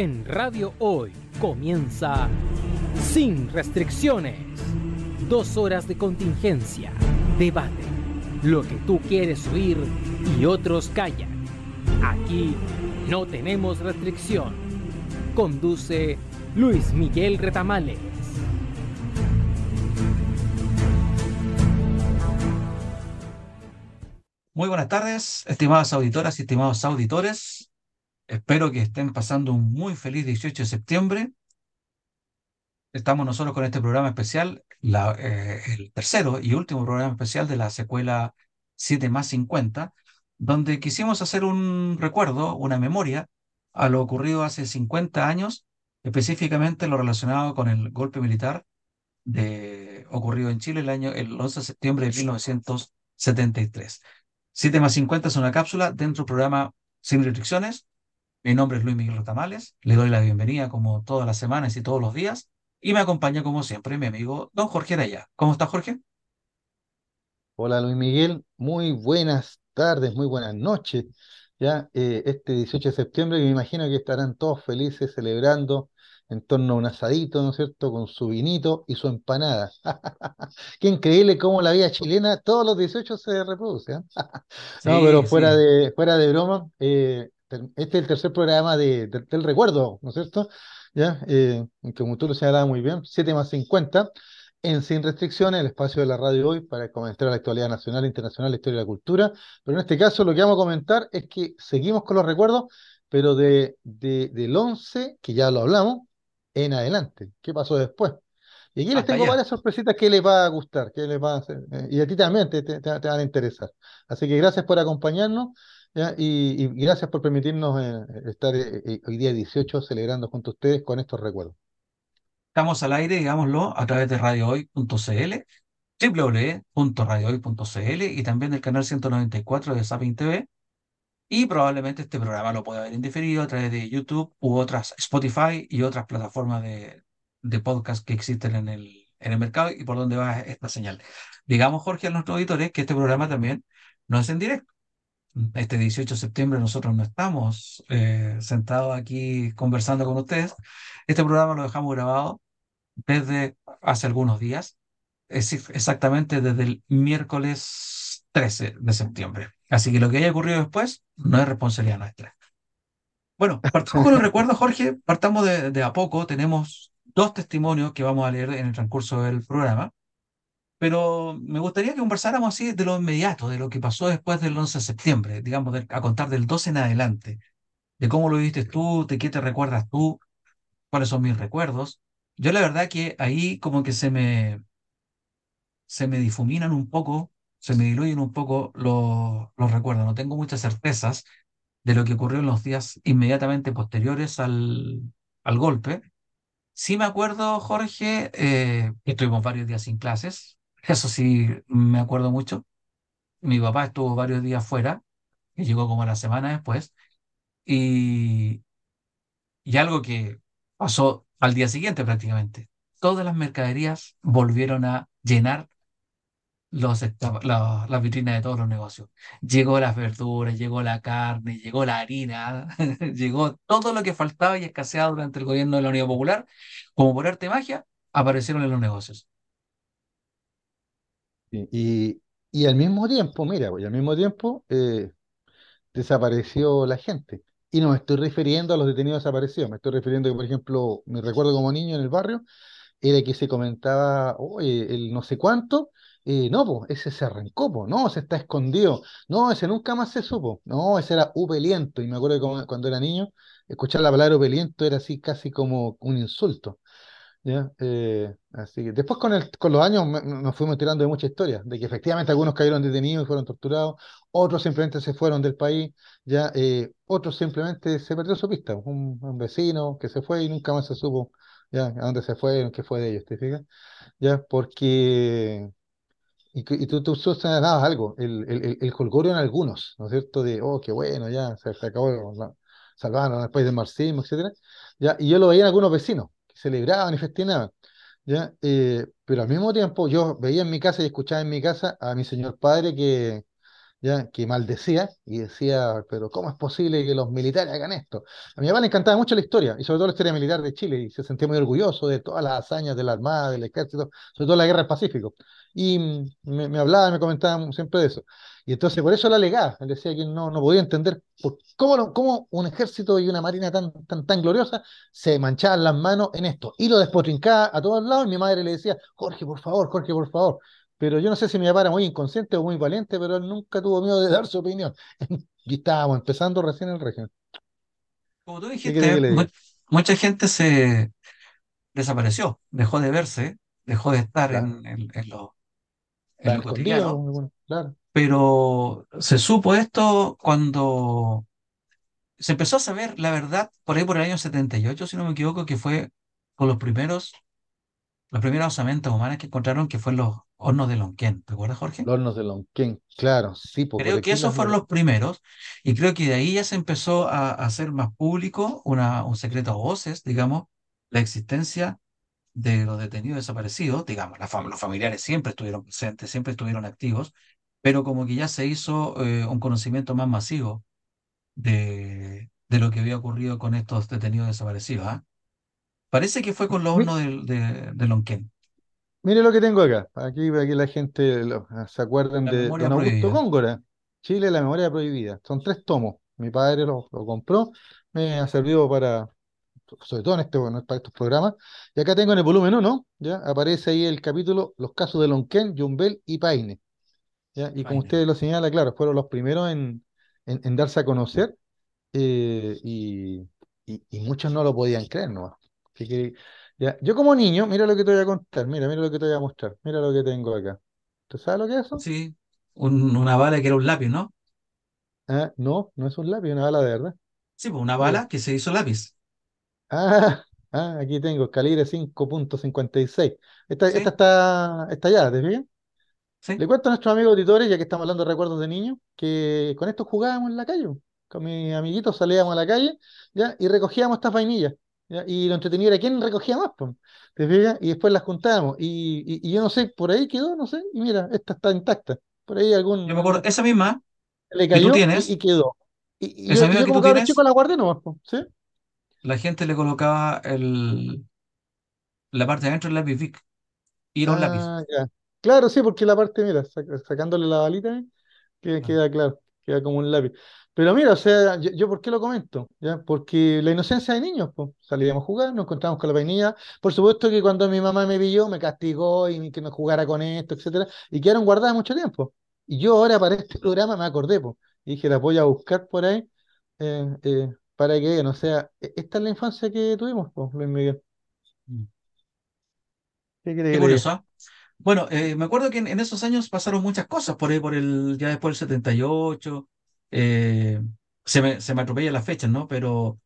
En Radio Hoy comienza Sin Restricciones. Dos horas de contingencia, debate, lo que tú quieres oír y otros callan. Aquí no tenemos restricción. Conduce Luis Miguel Retamales. Muy buenas tardes, estimadas auditoras y estimados auditores. Espero que estén pasando un muy feliz 18 de septiembre. Estamos nosotros con este programa especial, la, eh, el tercero y último programa especial de la secuela 7 más 50, donde quisimos hacer un recuerdo, una memoria a lo ocurrido hace 50 años, específicamente lo relacionado con el golpe militar de, ocurrido en Chile el año el 11 de septiembre de 1973. 7 más 50 es una cápsula dentro del programa Sin Restricciones. Mi nombre es Luis Miguel Rotamales. Le doy la bienvenida como todas las semanas y todos los días. Y me acompaña como siempre mi amigo don Jorge Araya. ¿Cómo está Jorge? Hola Luis Miguel, muy buenas tardes, muy buenas noches. Ya eh, este 18 de septiembre me imagino que estarán todos felices celebrando en torno a un asadito, ¿no es cierto?, con su vinito y su empanada. Qué increíble cómo la vida chilena todos los 18 se reproduce. ¿eh? no, pero fuera, sí. de, fuera de broma, eh, este es el tercer programa de, de- del recuerdo, ¿no es cierto? ¿Ya? Eh, como tú lo señalabas muy bien, 7 más 50, en Sin Restricciones, el espacio de la radio hoy para comentar la actualidad nacional, internacional, la historia y la cultura. Pero en este caso lo que vamos a comentar es que seguimos con los recuerdos, pero de, de- del 11, que ya lo hablamos, en adelante. ¿Qué pasó después? Y aquí les Hasta tengo allá. varias sorpresitas que les va a gustar, que les va a hacer, eh, y a ti también te, te- te- te van a interesar. Así que gracias por acompañarnos, ¿ya? Y, gracias por permitirnos eh, estar eh, eh, hoy día 18 celebrando junto a ustedes con estos recuerdos. Estamos al aire, digámoslo, a través de radiohoy.cl, www.radiohoy.cl y también del canal 194 de Sapin TV. Y probablemente este programa lo pueda ver en diferido a través de YouTube u otras, Spotify y otras plataformas de, de podcast que existen en el, en el mercado y por donde va esta señal. Digamos, Jorge, a nuestros auditores que este programa también no es en directo. Este 18 de septiembre nosotros no estamos eh, sentados aquí conversando con ustedes. Este programa lo dejamos grabado desde hace algunos días, es exactamente desde el miércoles 13 de septiembre. Así que lo que haya ocurrido después no es responsabilidad nuestra. Bueno, partamos con los recuerdos, Jorge. Partamos de, de a poco. Tenemos dos testimonios que vamos a leer en el transcurso del programa. Pero me gustaría que conversáramos así de lo inmediato, de lo que pasó después del 11 de septiembre, digamos, a contar del 12 en adelante, de cómo lo viviste tú, de qué te recuerdas tú, cuáles son mis recuerdos. Yo la verdad que ahí como que se me, se me difuminan un poco, se me diluyen un poco los, los recuerdos. No tengo muchas certezas de lo que ocurrió en los días inmediatamente posteriores al, al golpe. Sí me acuerdo, Jorge, eh, que estuvimos varios días sin clases. Eso sí me acuerdo mucho. Mi papá estuvo varios días fuera, y llegó como la semana después. Y, y algo que pasó al día siguiente prácticamente. Todas las mercaderías volvieron a llenar los, las vitrinas de todos los negocios. Llegó las verduras, llegó la carne, llegó la harina, llegó todo lo que faltaba y escaseaba durante el gobierno de la Unión Popular. Como por arte de magia, aparecieron en los negocios. Y, y, al mismo tiempo, mira, pues, al mismo tiempo eh, desapareció la gente. Y no me estoy refiriendo a los detenidos desaparecidos, me estoy refiriendo que, por ejemplo, me recuerdo como niño en el barrio, era que se comentaba, oye, el no sé cuánto, eh, no, pues, ese se arrancó, no, se está escondido, no, ese nunca más se supo, no, ese era upeliento, y me acuerdo que cuando era niño, escuchar la palabra upeliento era así casi como un insulto. ¿Ya? Eh, así que después con, el, con los años nos fuimos enterando de muchas historias, de que efectivamente algunos cayeron detenidos y fueron torturados, otros simplemente se fueron del país, ya eh, otros simplemente se perdió su pista, un, un vecino que se fue y nunca más se supo ya a dónde se fueron, qué fue de ellos, ¿te fijas? Ya, porque y, y tú, tú señalabas algo, el, el, el, jolgorio en algunos, ¿no es cierto? De, oh, qué bueno, ya se, se acabó, la- salvaron al país del marxismo, etcétera. Ya, y yo lo veía en algunos vecinos, celebraban y festejaban. ¿ya? Eh, pero al mismo tiempo yo veía en mi casa y escuchaba en mi casa a mi señor padre que, ya que maldecía y decía, pero ¿cómo es posible que los militares hagan esto? A mi papá le encantaba mucho la historia, y sobre todo la historia militar de Chile, y se sentía muy orgulloso de todas las hazañas de la Armada, del Ejército, sobre todo la Guerra del Pacífico. Y mm, me, me hablaba, me comentaba siempre de eso. Y entonces por eso la alegaba, él decía que no, no podía entender por cómo, no- cómo un ejército y una marina tan, tan, tan gloriosa se manchaban las manos en esto. Y lo despotrincaba a todos lados, y mi madre le decía, Jorge, por favor, Jorge, por favor. Pero yo no sé si mi papá era muy inconsciente o muy valiente, pero él nunca tuvo miedo de dar su opinión. Y estábamos empezando recién el régimen. Como tú ¿Qué quiere que dijiste, mu- mucha gente se desapareció, dejó de verse, dejó de estar Claro, en, en- en lo, en lo cotidiano, bueno, claro. Pero se supo esto cuando se empezó a saber la verdad por ahí por el año 78, si no me equivoco, que fue con los primeros, las primeras osamentas humanas que encontraron que fue en los hornos de Lonquén. ¿Te acuerdas, Jorge? Los hornos de Lonquén, claro, sí, Creo que esos las fueron los primeros y creo que de ahí ya se empezó a, hacer más público una, un secreto a voces, digamos, la existencia de los detenidos desaparecidos, digamos, la fam- los familiares siempre estuvieron presentes, siempre estuvieron activos, pero como que ya se hizo eh, un conocimiento más masivo de, de lo que había ocurrido con estos detenidos desaparecidos, ¿ah? Parece que fue con los hornos del- de, de Lonquén, Mire lo que tengo acá. Aquí, aquí la gente lo- se acuerdan la de don Augusto. Góngora. Chile, la memoria prohibida. Son tres tomos. Mi padre lo, lo compró. Me ha servido para, sobre todo en este, bueno, para estos programas. Y acá tengo en el volumen uno, ¿ya? Aparece ahí el capítulo Los casos de Lonquén, Yumbel y Paine. ¿Ya? Y como usted lo señala, claro, fueron los primeros en, en, en darse a conocer eh, y, y- y muchos no lo podían creer, ¿no? Así que, ya, Yo como niño, mira lo que te voy a contar, mira, mira lo que te voy a mostrar, mira lo que tengo acá. ¿Tú sabes lo que es eso? Sí, un- una bala que era un lápiz, ¿no? Ah, no, no es un lápiz, una bala de verdad. Sí, pues una bala que se hizo lápiz, Ah, ah, aquí tengo, calibre 5.56. Esta, esta ¿sí? está estallada, ¿te fijas? ¿Sí? Le cuento a nuestros amigos auditores, ya que estamos hablando de recuerdos de niños, que con esto jugábamos en la calle. Con mis amiguitos salíamos a la calle, ¿ya? Y recogíamos estas vainillas, ¿ya? Y lo entretenido era quién recogía más, po, ¿te fijas? Y después las juntábamos. Y, y- y yo no sé, por ahí quedó, no sé, y mira, esta está intacta. Por ahí Yo algún, me acuerdo, esa misma le que tú cayó y, y tienes, quedó. Y, yo, esa misma yo que como tú cabro chico tienes, la guardé nomás, la gente le colocaba el, la parte de adentro del lápiz Bic y era un lápiz. Ah, ya. Claro, sí, porque la parte, mira, sac- sacándole la balita, que Ah, queda claro, queda como un lápiz. Pero mira, o sea, yo, yo ¿por qué lo comento? ¿Ya? Porque la inocencia de niños, pues, salíamos a jugar, nos encontramos con la vainilla. Por supuesto que cuando mi mamá me pilló, me castigó y que no jugara con esto, etcétera, y quedaron guardadas mucho tiempo. Y yo ahora para este programa me acordé, pues, y dije, las voy a buscar por ahí eh, eh, para que vean, o sea, e- esta es la infancia que tuvimos, pues, Luis Miguel. mm. ¿Qué quiere Qué. Bueno, eh, me acuerdo que en, en esos años pasaron muchas cosas, por ahí, por el, ya después del 78, eh, se me, se me atropellan las fechas, ¿no? Pero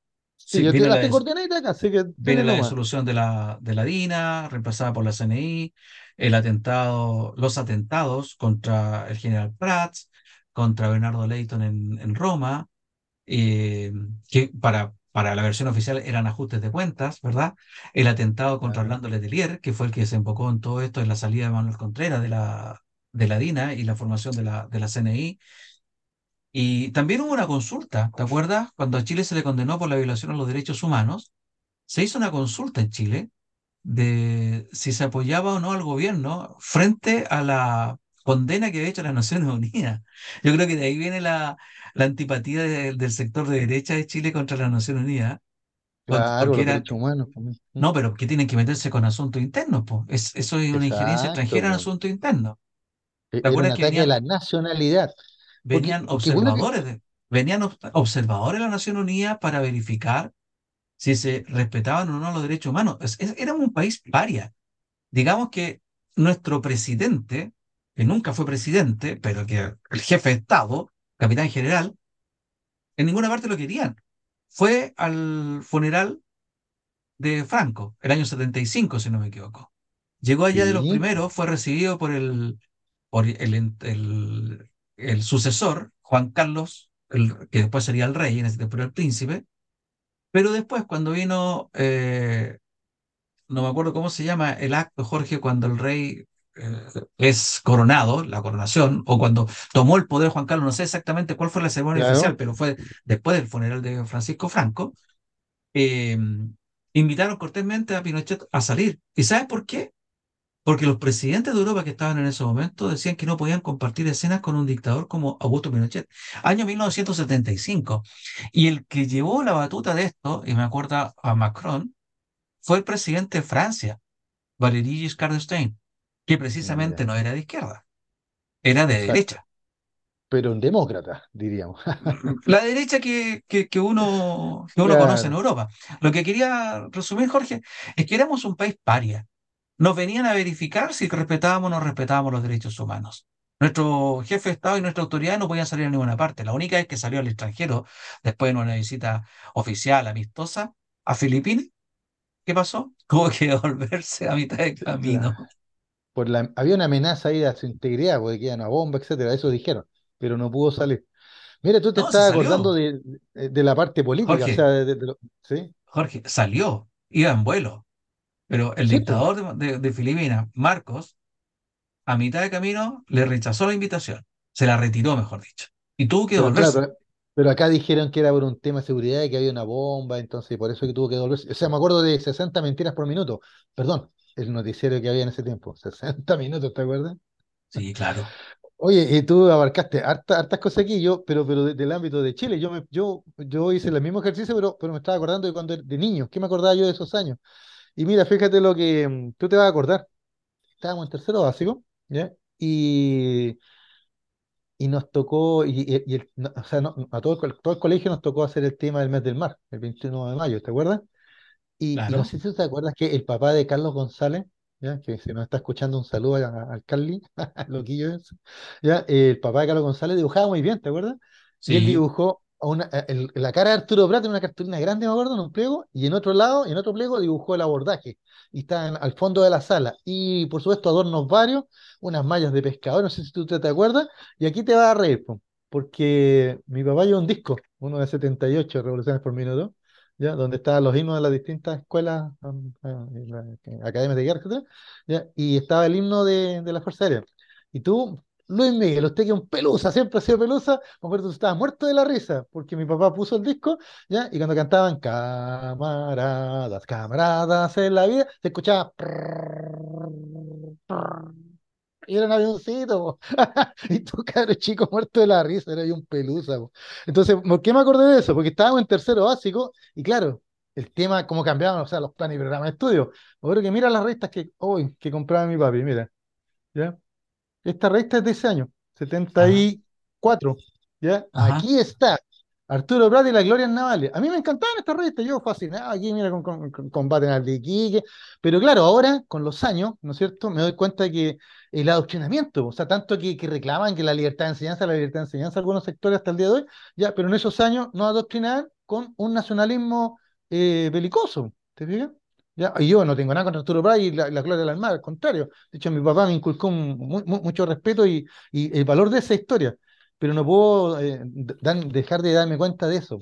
Sí, sí, yo viene la, des- acá, así que viene la disolución de la, de la DINA, reemplazada por la CNI, el atentado, los atentados contra el general Prats, contra Bernardo Leighton en, en Roma, eh, que para, para la versión oficial eran ajustes de cuentas, ¿verdad? El atentado contra Orlando Letelier, que fue el que desembocó en todo esto en la salida de Manuel Contreras de la, de la DINA y la formación de la, de la CNI. Y también hubo una consulta, ¿te acuerdas? Cuando a Chile se le condenó por la violación a los derechos humanos, se hizo una consulta en Chile de si se apoyaba o no al gobierno frente a la condena que había hecho las Naciones Unidas. Yo creo que de ahí viene la, la antipatía de- del sector de derecha de Chile contra las Naciones Unidas, con- claro, porque humanos. pues, mm, no, pero que tienen que meterse con asuntos internos, pues. Es, eso es una injerencia extranjera en asuntos internos. E- ¿Te Era un acuerdas que ataque a venían, la nacionalidad. Porque, venían porque bueno que, observadores de, venían ob- observadores de la Nación Unida para verificar si se respetaban o no los derechos humanos? Es- es- éramos un país paria. Digamos que nuestro presidente, que nunca fue presidente, pero que el jefe de Estado, capitán general, en ninguna parte lo querían. Fue al funeral de Franco, el año 75, si no me equivoco. Llegó allá de los primeros, fue recibido por el, por el, el, el sucesor, Juan Carlos, el, que después sería el rey, en ese tiempo era el príncipe, pero después cuando vino, eh, no me acuerdo cómo se llama el acto, Jorge, cuando el rey es coronado, la coronación, o cuando tomó el poder Juan Carlos, no sé exactamente cuál fue la ceremonia oficial, Claro, pero fue después del funeral de Francisco Franco, eh, invitaron cortésmente a Pinochet a salir. ¿Y sabes por qué? Porque los presidentes de Europa que estaban en ese momento decían que no podían compartir escenas con un dictador como Augusto Pinochet. Año 1975. Y el que llevó la batuta de esto, y me acuerdo a Macron, fue el presidente de Francia, Valéry Giscard d'Estaing, que precisamente no era de izquierda, era de exacto. derecha. Pero un demócrata, diríamos. La derecha que, que, que uno, que uno conoce en Europa. Lo que quería resumir, Jorge, es que éramos un país paria. Nos venían a verificar si respetábamos o no respetábamos los derechos humanos. Nuestro jefe de Estado y nuestra autoridad no podían salir a ninguna parte. La única vez que salió al extranjero, después de una visita oficial, amistosa, a Filipinas, ¿qué pasó? Tuvo que devolverse a mitad de camino. claro. Por la, había una amenaza ahí a su integridad, porque quedan una bomba, etcétera, eso dijeron, pero no pudo salir. Mira, tú te No, estás acordando de, de- de la parte política, o sea, Jorge, de, de- de ¿sí? Jorge, salió. Iba en vuelo. Pero el Sí, pues, dictador de, de- de Filipinas, Marcos, a mitad de camino le rechazó la invitación. Se la retiró, mejor dicho. Y tuvo que pero claro, pero acá dijeron que era por un tema de seguridad y que había una bomba, entonces por eso que tuvo que devolverse. O sea, me acuerdo de 60 mentiras por minuto, perdón, el noticiero que había en ese tiempo, 60 minutos, ¿te acuerdas? Sí, claro. Oye, y tú abarcaste harta- hartas cosas aquí, yo, pero, pero de- del ámbito de Chile, yo, me, yo, yo hice el mismo ejercicio, pero, pero me estaba acordando de cuando de niño, ¿qué me acordaba yo de esos años? Y mira, fíjate lo que mm, tú te vas a acordar. Estábamos en tercero básico, ¿ya? Y, y nos tocó, y, y- y el- no, o sea, no- a todo el, todo el colegio nos tocó hacer el tema del mes del mar, el 21 de mayo, ¿te acuerdas? Y, y no Claro. sé si tú te acuerdas que el papá de Carlos González, ¿ya? Que si nos está escuchando un saludo al Carly, loquillo ¿ya? Eh, el papá de Carlos González dibujaba muy bien, ¿te acuerdas? Y él dibujó una, a- el- la cara de Arturo Prat en una cartulina grande, me acuerdo, en un pliego, y en otro lado, en otro pliego dibujó el abordaje, y está en- al fondo de la sala. Y por supuesto adornos varios, unas mallas de pescador, no sé si tú te, te acuerdas, y aquí te vas a reír, po, porque mi papá lleva un disco, uno de 78 revoluciones por minuto, ¿ya? Donde estaban los himnos de las distintas escuelas, um, eh, academias de guerra, ¿ya? Y estaba el himno de, de la Fuerza Aérea. Y tú, Luis Miguel, usted que es un pelusa, siempre ha sido pelusa, me acuerdo que estaba muerto de la risa, porque mi papá puso el disco, ¿ya? Y cuando cantaban camaradas, camaradas en la vida, se escuchaba y era un avioncito. Y tú, cabrón chico, muerto de la risa, era un pelusa, po. Entonces, ¿por qué me acordé de eso? Porque estábamos en tercero básico y claro, el tema, cómo cambiaban, o sea, los planes y programas de estudio. Acuerdo que mira las revistas que, hoy, que compraba mi papi, mira, ¿ya? Esta revista es de ese año, setenta ajá, y cuatro ¿ya? ajá. Aquí está, Arturo Prat y las glorias navales. A mí me encantaban estas revistas, yo fascinado aquí, mira, con, con, con combate naval de Iquique. Pero claro, ahora, con los años, ¿no es cierto? Me doy cuenta que el adoctrinamiento, o sea, tanto que, que reclaman que la libertad de enseñanza, la libertad de enseñanza, algunos sectores hasta el día de hoy, ya, pero en esos años nos adoctrinaban con un nacionalismo eh, belicoso, ¿te fijas? Ya, y yo no tengo nada contra Arturo Prat y la, la gloria del mar, al contrario. De hecho, mi papá me inculcó mucho respeto y, el valor de esa historia, pero no puedo eh, dejar de darme cuenta de eso.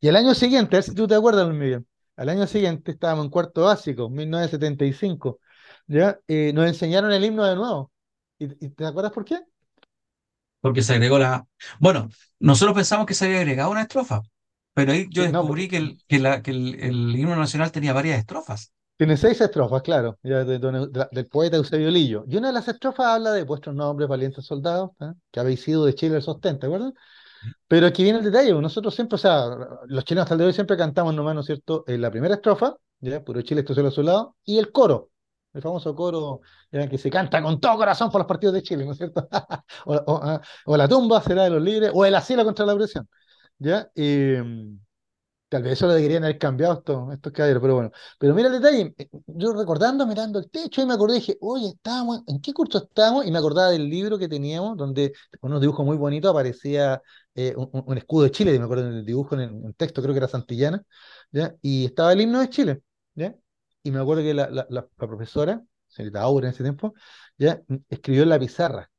Y al año siguiente, a ver si tú te acuerdas, Luis Miguel, al año siguiente estábamos en cuarto básico, 1975, ¿ya? Eh, nos enseñaron el himno de nuevo. ¿Y, y te acuerdas por qué? Porque se agregó la... Bueno, nosotros pensamos que se había agregado una estrofa, pero ahí yo Sí, no, descubrí que el, que la, que el, el himno nacional tenía varias estrofas. Tiene seis estrofas, claro, ya de de del poeta Eusebio Lillo. Y una de las estrofas habla de vuestros nombres, valientes soldados, ¿ah? que habéis sido de Chile el sostén, ¿te acuerdas? Pero aquí viene el detalle, pues, nosotros siempre, o sea, los chilenos hasta el día de hoy siempre cantamos nomás, ¿no es cierto? En la primera estrofa, ¿ya? Puro Chile, esto solo a su lado, y el coro, el famoso coro, ¿ya? Que se canta con todo corazón por los partidos de Chile, ¿no es cierto? Ah, o la tumba será de los libres, o el asilo contra la opresión, ¿ya? Y, Tal vez eso lo deberían haber cambiado estos, estos caballeros, pero bueno. Pero mira el detalle, eh, yo recordando, mirando el techo, y me acordé, dije, oye, estábamos, ¿en qué curso estábamos? Y me acordaba del libro que teníamos, donde con unos dibujos muy bonitos aparecía eh, un, escudo de Chile, me acuerdo en el dibujo, en el, en el texto, creo que era Santillana, ¿ya? Y estaba el himno de Chile, ¿ya? Y me acuerdo que la, la, la- profesora, señorita Aura en ese tiempo, ¿ya? Escribió en la pizarra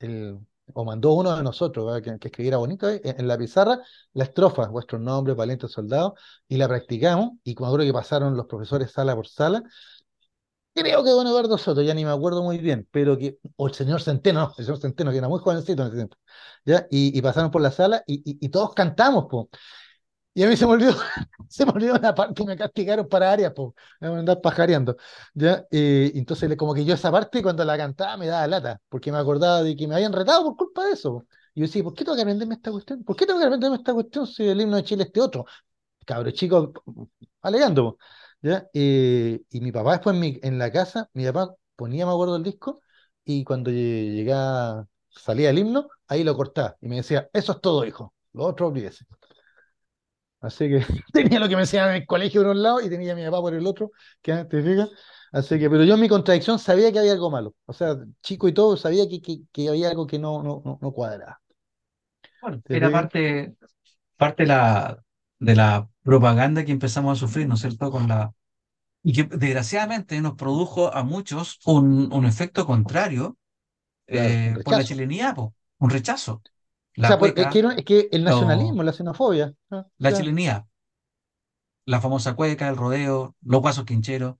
el, o mandó uno de nosotros que, que escribiera bonito en, la pizarra la estrofa, vuestros nombres, valientes soldados, y la practicamos, y como creo que pasaron los profesores sala por sala, creo que don Eduardo Soto, ya ni me acuerdo muy bien, pero que, o el señor Centeno, no, el señor Centeno, que era muy jovencito en ese tiempo, ¿ya? Y, y pasaron por la sala y, y, y todos cantamos, po. Y a mí se me olvidó, se me olvidó una parte, me castigaron para áreas, po, me andar pajareando, ¿ya? Entonces, como que yo esa parte, cuando la cantaba, me daba lata, porque me acordaba de que me habían retado por culpa de eso. Y yo decía, ¿por qué tengo que aprenderme esta cuestión? ¿Por qué tengo que aprenderme esta cuestión si el himno de Chile es este otro? Cabros chicos, alegando, ¿ya? Y mi papá después en, mi- la casa, mi papá ponía, me acuerdo, el disco, y cuando lle- llegaba, salía el himno, ahí lo cortaba, y me decía, eso es todo, hijo, lo otro olvídese. Así que tenía lo que me enseñaban en el colegio por un lado y tenía a mi papá por el otro, que te fijas. Así que, pero yo en mi contradicción sabía que había algo malo. O sea, chico y todo, sabía que, que, que había algo que no, no, no, cuadraba. Bueno, ¿Te era parte, parte de la, de la propaganda que empezamos a sufrir, ¿no es cierto? Con la, y que desgraciadamente nos produjo a muchos un, un efecto contrario Claro, eh, por la chilenidad, po, un rechazo. O La sea, por- es cueca, que, es que el nacionalismo, la xenofobia. la ya. chilenidad, la famosa cueca, el rodeo, los guasos quincheros.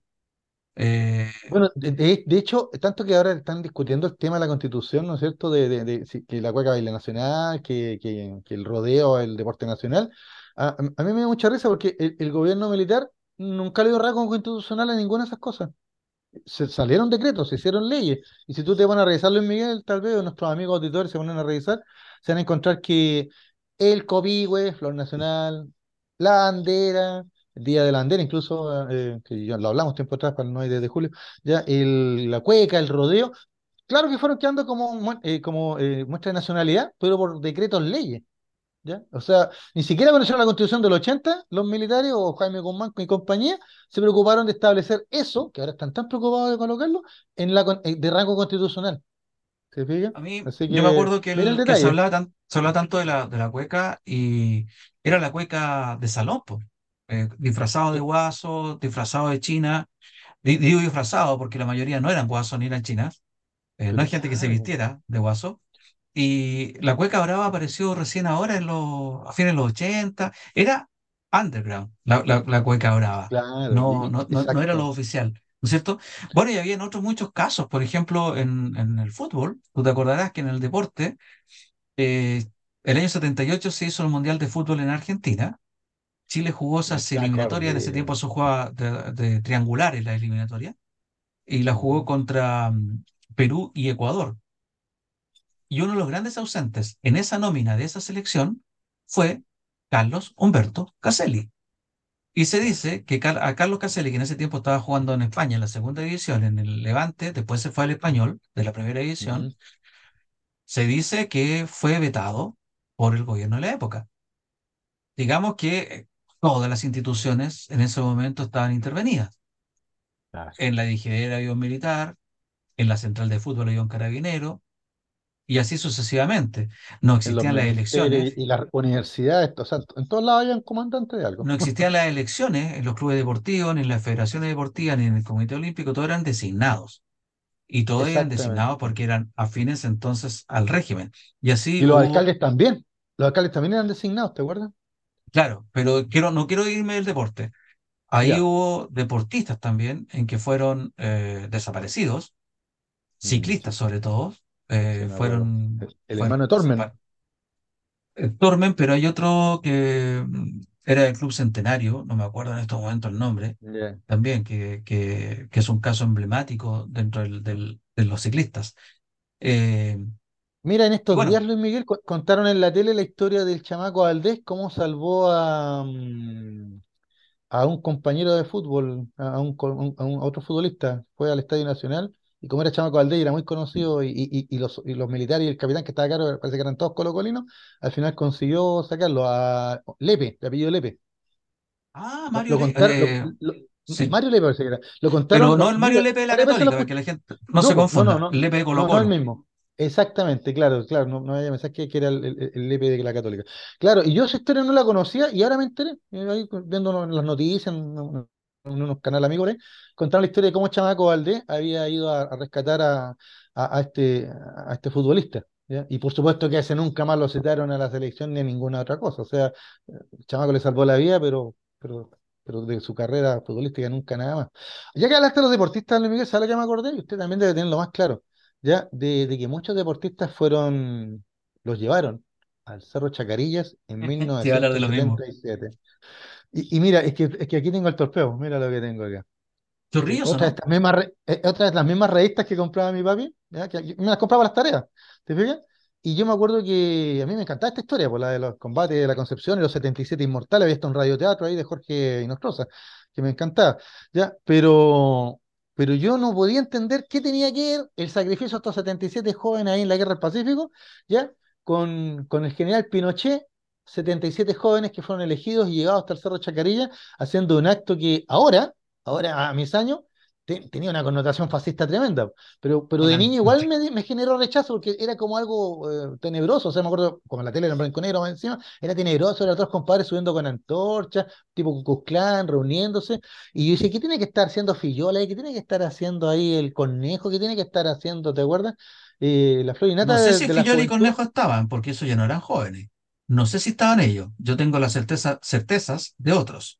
eh, Bueno, de, de- hecho, tanto que ahora están discutiendo el tema de la constitución, ¿no es cierto? De, de- que la cueca baile nacional, que, que, que el rodeo el deporte nacional. A, a mí me da mucha risa porque el, el gobierno militar nunca le dio rasgo constitucional a ninguna de esas cosas. Se salieron decretos, se hicieron leyes. Y si tú te van a revisar, Luis Miguel, tal vez, o nuestros amigos auditores se ponen a revisar, se van a encontrar que el copihue, flor nacional, la bandera, el día de la bandera, incluso, eh, que ya lo hablamos tiempo atrás para el 9 de julio, ya el, la cueca, el rodeo, claro que fueron quedando como, eh, como eh, muestra de nacionalidad, pero por decretos leyes. ¿Ya? O sea, ni siquiera cuando hicieron la constitución del 80, los militares o Jaime Guzmán y compañía se preocuparon de establecer eso, que ahora están tan preocupados de colocarlo, en la, de rango constitucional. ¿Se fijan? a mí, Así yo me que, acuerdo que, el el, que se hablaba, tan- se hablaba tanto de la, de la cueca y era la cueca de salón, po, eh, disfrazado de guaso, disfrazado de china. Di- Digo disfrazado porque la mayoría no eran guasos ni eran chinas. eh, no hay gente que se vistiera de guaso. Y la cueca brava apareció recién ahora, en los, a fines de los 80. Era underground, la, la, la cueca brava. claro, No, no, no, no era lo oficial, ¿no es cierto? Bueno, y había en otros muchos casos, por ejemplo, en, en el fútbol, tú te acordarás que en el deporte, eh, el año 78 se hizo el Mundial de Fútbol en Argentina. Chile jugó esas eliminatorias, en ese tiempo se jugaba de, de triangulares la eliminatoria, y la jugó contra mm, Perú y Ecuador. Y uno de los grandes ausentes en esa nómina de esa selección fue Carlos Humberto Caselli. Y se dice que a Carlos Caselli, que en ese tiempo estaba jugando en España en la segunda división, en el Levante, después se fue al Español de la primera división, se dice que fue vetado por el gobierno de la época. Digamos que eh, todas las instituciones en ese momento estaban intervenidas. Claro. En la DGR había un militar, en la central de fútbol había un carabinero, y así sucesivamente. No existían las elecciones, y, las universidades, o sea, en todos lados había un comandante de algo. no existían las elecciones en los clubes deportivos, ni en las federaciones deportivas, ni en el Comité Olímpico, todos eran designados. Y todos eran designados porque eran afines entonces al régimen. Y así Y los hubo, alcaldes también. Los alcaldes también eran designados, ¿te acuerdas? claro, pero quiero, no quiero irme del deporte. Ahí Ya. hubo deportistas también en que fueron eh, desaparecidos, Mm, ciclistas sobre todo, eh, fueron, El, el hermano de Tormen. eh, Tormen, pero hay otro que mm, era del Club Centenario, no me acuerdo en estos momentos el nombre, Ya. también, que, que, que es un caso emblemático dentro del, del- de los ciclistas. Eh, Mira, en estos días, bueno, Luis Miguel, co- contaron en la tele la historia del chamaco Valdés, cómo salvó a, mm, a un compañero de fútbol, a, un- a un- a otro futbolista. Fue al Estadio Nacional y como era chamaco Valdés y era muy conocido y, y- los, y los militares y el capitán que estaba a cargo, parece que eran todos colocolinos, al final consiguió sacarlo a Lepe, de apellido Lepe. ah, Mario lo Le- contaron, lo- eh, lo- sí, Mario Lepe parece que era. Lo contaron, pero no el Mario Lepe de la Católica, para escuché. que la gente no No, se po, no, no, confunda, no, Lepe de Colo no, no el Colo. mismo. Exactamente, claro, claro, no, no vaya a pensar que, que era el, el, el Lepe de la Católica. Claro, y yo esa historia no la conocía y ahora me enteré, eh, ahí viendo en las noticias, en, en- en unos canales amigos, ahí, contaron la historia de cómo Chamaco Valdés había ido a, a rescatar a, a, a este, a este futbolista. ¿ya? Y por supuesto que ese nunca más lo citaron a la selección ni a ninguna otra cosa. O sea, el Chamaco le salvó la vida, pero, pero pero de su carrera futbolística nunca nada más. Ya que hablaste de los deportistas, Luis Miguel, ¿sabe lo que me acordé? Y usted también debe tenerlo más claro, ya, de, de que muchos deportistas fueron, los llevaron al Cerro Chacarillas en Te iba a hablar de lo mismo. 1977. Y, y mira, es que, es que aquí tengo el torpeo, mira lo que tengo acá. Chorrillos, ¿o Otra no? mismas, re- eh, otra de las mismas revistas que compraba mi papi, ¿ya? Que me las compraba las tareas, ¿te fijas? Y yo me acuerdo que a mí me encantaba esta historia, por la de los combates de la Concepción y los 77 Inmortales, había hasta un radioteatro ahí de Jorge Inostroza, que me encantaba, ¿ya? Pero, pero yo no podía entender qué tenía que ver el sacrificio de estos 77 jóvenes ahí en la Guerra del Pacífico, ¿ya? Con, con el general Pinochet, 77 jóvenes que fueron elegidos y llegados hasta el Cerro Chacarilla, haciendo un acto que ahora ahora a mis años, te- tenía una connotación fascista tremenda, pero, pero de niño igual me, me generó rechazo porque era como algo eh, tenebroso, o sea, me acuerdo, como la tele era en blanco y negro más encima, era tenebroso, eran otros compadres subiendo con antorchas, tipo Klan, reuniéndose, y yo decía, ¿qué tiene que estar haciendo Fillola? ¿Qué tiene que estar haciendo ahí el conejo? ¿Qué tiene que estar haciendo, te acuerdas? Eh, la flor y nata No sé de, si de y. Cornejo estaban, porque esos ya no eran jóvenes. No sé si estaban ellos. Yo tengo las certeza, certezas de otros.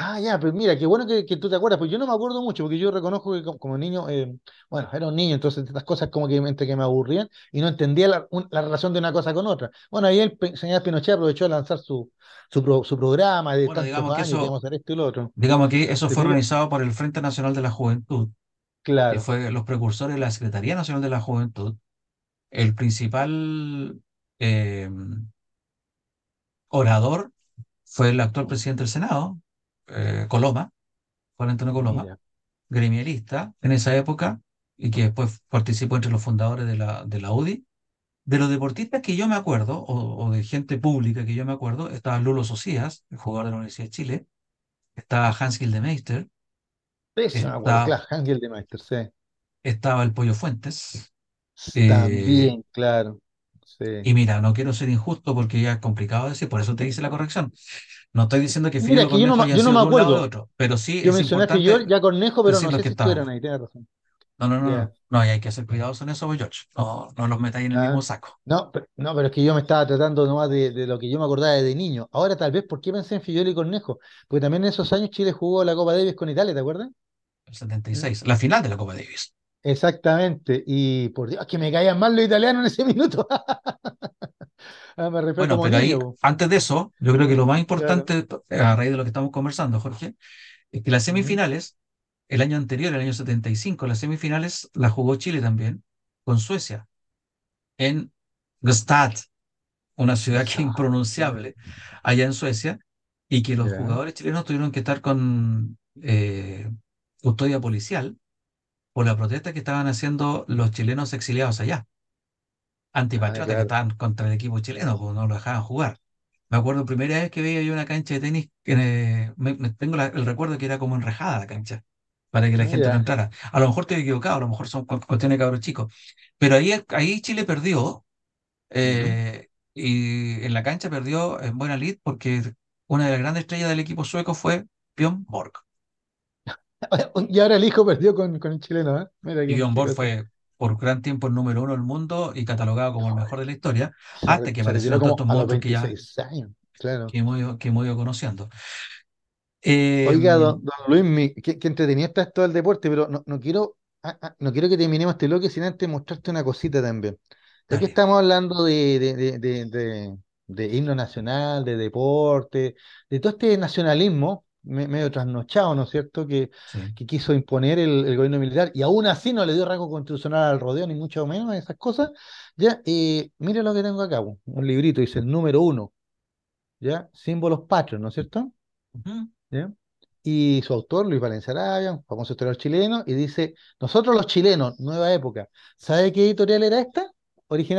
Ah, ya, pues mira, qué bueno que, que tú te acuerdas, pues yo no me acuerdo mucho, porque yo reconozco que como, como niño, eh, bueno, era un niño, entonces estas cosas como que entre que me aburrían y no entendía la, un- la relación de una cosa con otra. Bueno, ahí el señor Pinochet aprovechó de lanzar su, su, pro- su programa de Bueno, digamos que años, que eso, hacer esto y lo otro. digamos que eso ¿Te fue organizado por el Frente Nacional de la Juventud, que Claro, fue los precursores de la Secretaría Nacional de la Juventud. El principal eh, orador fue el actual presidente del Senado, eh, Coloma, Juan Antonio Coloma, mira, gremialista en esa época y que después participó entre los fundadores de la, de la UDI. De los deportistas que yo me acuerdo, o, o de gente pública que yo me acuerdo, estaba Lulo Socias, el jugador de la Universidad de Chile, estaba Hans Gildemeister, claro, Ángel de Maester, sí. estaba el Pollo Fuentes. eh, También, claro, sí. y mira, no quiero ser injusto porque ya es complicado decir, por eso te hice la corrección. No estoy diciendo que Fidel que yo no, Cornejo hayan yo no sido me de un lado o de acuerdo, otro, pero sí yo es importante Fillol, ya Cornejo, pero no sé si estuvieron ahí, tienes razón. No, no, no, Ya. no, y hay que ser cuidadosos en eso, George. No, no los metáis en el Ah, mismo saco. no, pero, no, pero es que yo me estaba tratando nomás de, de lo que yo me acordaba de niño. Ahora tal vez, ¿por qué pensé en Fillol y Cornejo? Porque también en esos años Chile jugó la Copa Davis con Italia, ¿te acuerdas? El ¿Mm? 76, la final de la Copa Davis. Exactamente. Y por Dios, que me caían mal los italianos en ese minuto. Ah, me Bueno, pero ahí, antes de eso, yo creo que lo más Claro. importante, a raíz de lo que estamos conversando, Jorge, es que las semifinales, el año anterior, el año 75, las semifinales las jugó Chile también con Suecia, en Gstaad, una ciudad que es Exacto. impronunciable allá en Suecia, y que los jugadores chilenos tuvieron que estar con eh, custodia policial por la protesta que estaban haciendo los chilenos exiliados allá, Ah, antipatriotas que claro. estaban contra el equipo chileno, pues no lo dejaban jugar. Me acuerdo, primera vez que veía yo una cancha de tenis, que eh, me, me- tengo la- el recuerdo que era como enrejada la cancha, para que la Ah, gente no entrara. A lo mejor estoy equivocado, a lo mejor son cu- cuestiones de cabros chicos. Pero ahí, ahí Chile perdió, eh, y en la cancha perdió en buena lid porque una de las grandes estrellas del equipo sueco fue Björn Borg. Y ahora el hijo perdió con, con el chileno, ¿eh? Mira Y Borg cosa. fue por gran tiempo el número uno del mundo y catalogado como el mejor de la historia, hasta que aparecieron todos estos monstruos que ya 26 años. Claro. que hemos ido, que hemos ido conociendo. Oiga, Em, don, don Luis, qué entretenido está esto del deporte, pero no, no quiero, ah, ah, no quiero que terminemos este bloque sin antes mostrarte una cosita también. Ya que estamos hablando de, de, de, de, himno nacional, de deporte, de todo este nacionalismo medio trasnochado, ¿no es cierto?, que, Sí. que quiso imponer el, el gobierno militar y aún así no le dio rango constitucional al rodeo, ni mucho menos esas cosas. Ya, eh, mire lo que tengo acá, un un librito, dice el número uno, ¿ya? Símbolos patrios, ¿no es cierto? ¿Ya? Y su autor, Luis Valencia Arabia, un famoso historiador chileno, y dice, nosotros los chilenos, nueva época, ¿sabe qué editorial era esta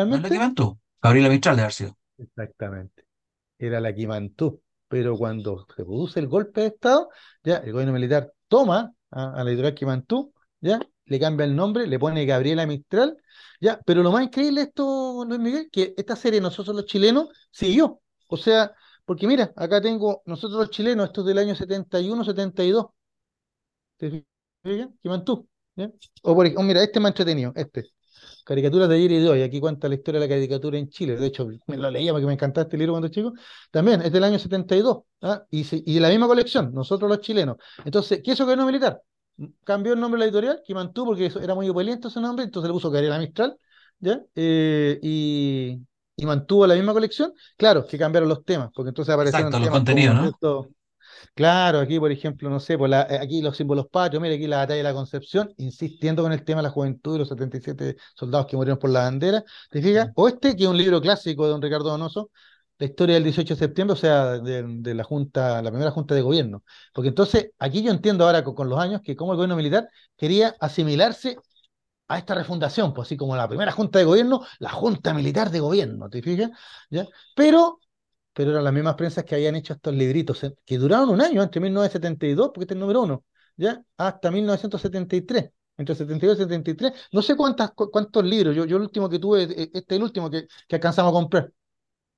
¿No es la que originalmente? van tú? Gabriela Mistral de haber sido. Exactamente. Era la Quimantú. Pero cuando se produce el golpe de Estado, ya el gobierno militar toma a, la editorial Quimantú, ya le cambia el nombre, le pone Gabriela Mistral, ya. Pero lo más increíble esto, Luis Miguel, que esta serie Nosotros los chilenos siguió. O sea, porque mira, acá tengo Nosotros los chilenos, esto es del año 71, 72. ¿Te fijas? Quimantú. ¿ya? O por ej- o mira, este es más entretenido, este. Caricaturas de ayer y de hoy. Aquí cuenta la historia de la caricatura en Chile. De hecho, me lo leía porque me encantaba este libro cuando chico. También es del año 72. ¿ah? Y, y de la misma colección, nosotros los chilenos. Entonces, ¿qué es eso que no militar? Cambió el nombre de la editorial, que mantuvo porque eso era muy opulento ese nombre, entonces le puso Gabriela Mistral, ¿ya? Eh, y, y mantuvo la misma colección. Claro, que cambiaron los temas, porque entonces aparecieron Exacto, los temas contenidos, como ¿no? Claro, aquí, por ejemplo, no sé, por la- eh, aquí los símbolos patrios, mira aquí la batalla de la Concepción, insistiendo con el tema de la juventud y los 77 soldados que murieron por la bandera, ¿te fijas? O este, que es un libro clásico de don Ricardo Donoso, la historia del 18 de septiembre, o sea, de, de la junta, la primera junta de gobierno. Porque entonces, aquí yo entiendo ahora con, con los años que como el gobierno militar quería asimilarse a esta refundación, pues así como la primera junta de gobierno, la junta militar de gobierno, ¿te fijas? ¿Ya? Pero pero eran las mismas prensas que habían hecho estos libritos, que duraron un año, entre 1972, porque este es el número uno, ¿ya? Hasta 1973. Entre 72 y 73, no sé cuántas, cu- cuántos libros, yo, yo el último que tuve, eh, este es el último que, que alcanzamos a comprar.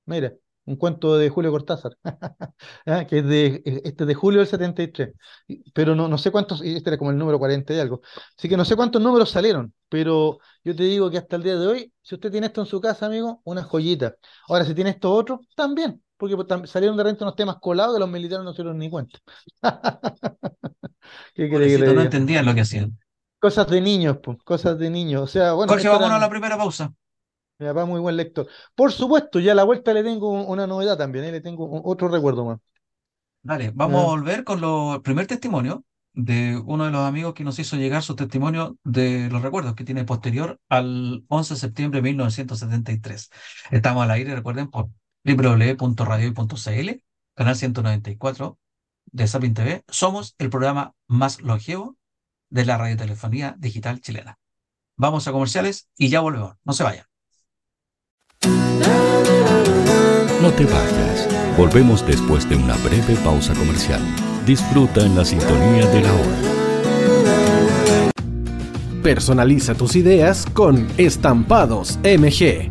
Mira, un cuento de Julio Cortázar, que es de, eh, este es de julio del 73. Y- Pero no, no sé cuántos, este era como el número 40 y algo. Así que no sé cuántos números salieron, pero yo te digo que hasta el día de hoy, si usted tiene esto en su casa, amigo, una joyita. Ahora, si tiene esto otro, también, porque pues, salieron de repente unos temas colados que los militares no se dieron ni cuenta. ¿Qué que no entendían lo que hacían. Cosas de niños, pues, cosas de niños. O sea, bueno, Jorge, vámonos a la primera pausa. mi papá muy buen lector. Por supuesto, ya a la vuelta le tengo un- una novedad también, ¿eh? Le tengo otro recuerdo más. Dale, vamos a volver con lo- el primer testimonio de uno de los amigos que nos hizo llegar su testimonio de los recuerdos que tiene posterior al 11 de septiembre de 1973. Estamos al aire, recuerden, por www.radiohoy.cl, canal 194 de Sapin TV. Somos el programa más longevo de la radiotelefonía digital chilena. Vamos a comerciales y ya volvemos. No se vayan. No te vayas. Volvemos después de una breve pausa comercial. Disfruta en la sintonía de la hora. Personaliza tus ideas con Estampados MG,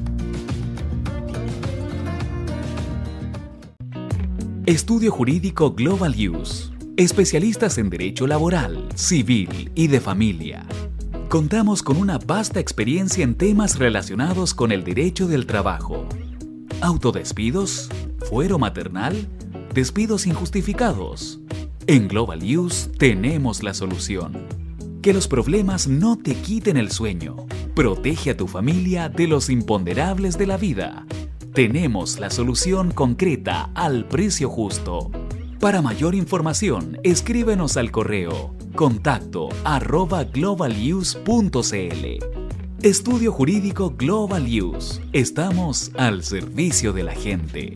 Estudio Jurídico Global Use. Especialistas en Derecho Laboral, Civil y de Familia. Contamos con una vasta experiencia en temas relacionados con el derecho del trabajo. Autodespidos, fuero maternal, despidos injustificados. En Global Use tenemos la solución. Que los problemas no te quiten el sueño. Protege a tu familia de los imponderables de la vida. Tenemos la solución concreta al precio justo. Para mayor información, escríbenos al correo contacto arroba globaluse.cl. Estudio Jurídico Global Use. Estamos al servicio de la gente.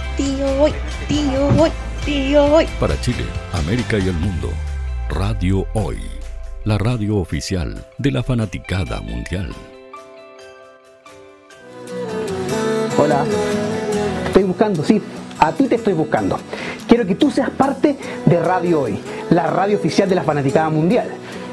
tío Hoy, tío Hoy, tío Hoy. Para Chile, América y el mundo, Radio Hoy, la radio oficial de la fanaticada mundial. Hola, estoy buscando, sí, a ti te estoy buscando. Quiero que tú seas parte de Radio Hoy, la radio oficial de la Fanaticada Mundial.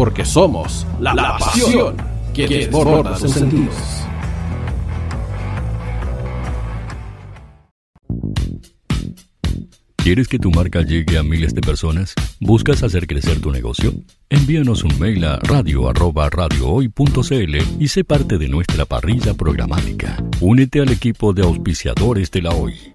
Porque somos la, la pasión que desborda sus sentidos. ¿Quieres que tu marca llegue a miles de personas? ¿Buscas hacer crecer tu negocio? Envíanos un mail a radio@radiohoy.cl y sé parte de nuestra parrilla programática. Únete al equipo de auspiciadores de la Hoy.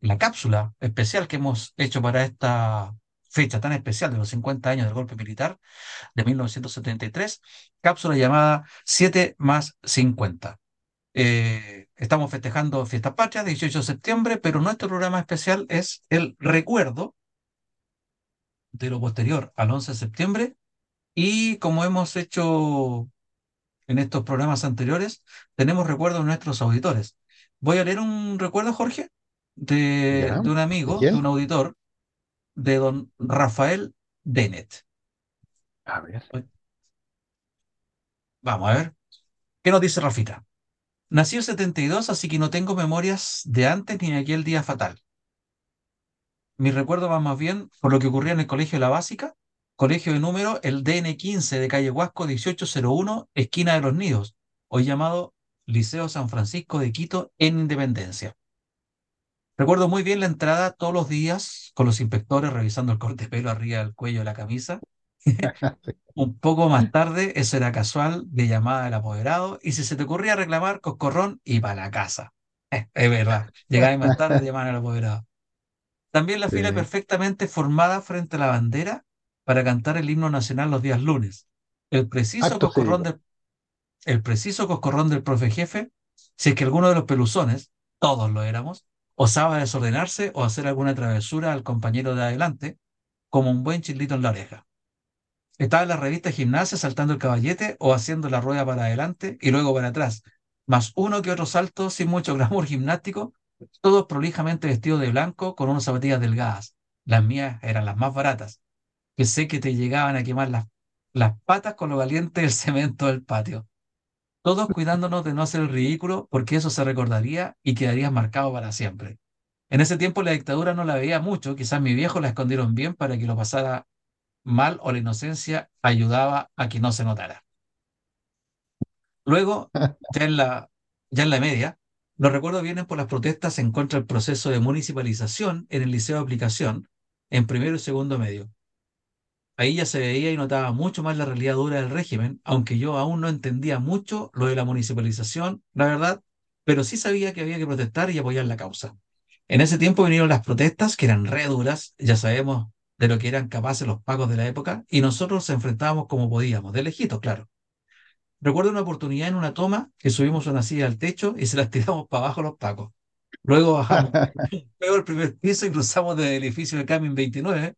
la cápsula especial que hemos hecho para esta fecha tan especial de los 50 años del golpe militar de 1973, cápsula llamada 7 más 50. Eh, estamos festejando Fiesta Patria, 18 de septiembre, pero nuestro programa especial es el recuerdo de lo posterior al 11 de septiembre y como hemos hecho en estos programas anteriores, tenemos recuerdos de nuestros auditores. Voy a leer un recuerdo, Jorge, de, de un amigo, de, de un auditor, de don Rafael Bennett. A ver. Vamos a ver. ¿Qué nos dice Rafita? Nací en 72, así que no tengo memorias de antes ni de aquel día fatal. Mi recuerdo va más bien por lo que ocurría en el colegio de la básica, colegio de número el DN15 de calle Huasco 1801, esquina de los Nidos, hoy llamado Liceo San Francisco de Quito en Independencia. Recuerdo muy bien la entrada todos los días con los inspectores revisando el corte de pelo arriba del cuello de la camisa. Un poco más tarde, eso era casual, de llamada del apoderado, y si se te ocurría reclamar, coscorrón y para la casa. es verdad, llegaba más tarde, llamaban al apoderado. También la sí. fila perfectamente formada frente a la bandera para cantar el himno nacional los días lunes. El preciso, coscorrón del, el preciso coscorrón del profe jefe, si es que alguno de los peluzones, todos lo éramos, osaba desordenarse o hacer alguna travesura al compañero de adelante, como un buen chilito en la oreja. Estaba en la revista Gimnasia saltando el caballete o haciendo la rueda para adelante y luego para atrás, más uno que otro salto sin mucho glamour gimnástico, todos prolijamente vestidos de blanco con unas zapatillas delgadas. Las mías eran las más baratas, que sé que te llegaban a quemar las, las patas con lo valiente del cemento del patio. Todos cuidándonos de no hacer el ridículo, porque eso se recordaría y quedaría marcado para siempre. En ese tiempo la dictadura no la veía mucho, quizás mi viejo la escondieron bien para que lo pasara mal o la inocencia ayudaba a que no se notara. Luego, ya en la, ya en la media, los recuerdos vienen por las protestas en contra del proceso de municipalización en el Liceo de Aplicación, en primero y segundo medio. Ahí ya se veía y notaba mucho más la realidad dura del régimen, aunque yo aún no entendía mucho lo de la municipalización, la verdad, pero sí sabía que había que protestar y apoyar la causa. En ese tiempo vinieron las protestas, que eran re duras, ya sabemos de lo que eran capaces los pagos de la época, y nosotros nos enfrentábamos como podíamos, de lejitos, claro. Recuerdo una oportunidad en una toma que subimos una silla al techo y se las tiramos para abajo los pacos. Luego bajamos luego el primer piso y cruzamos del edificio de Camin 29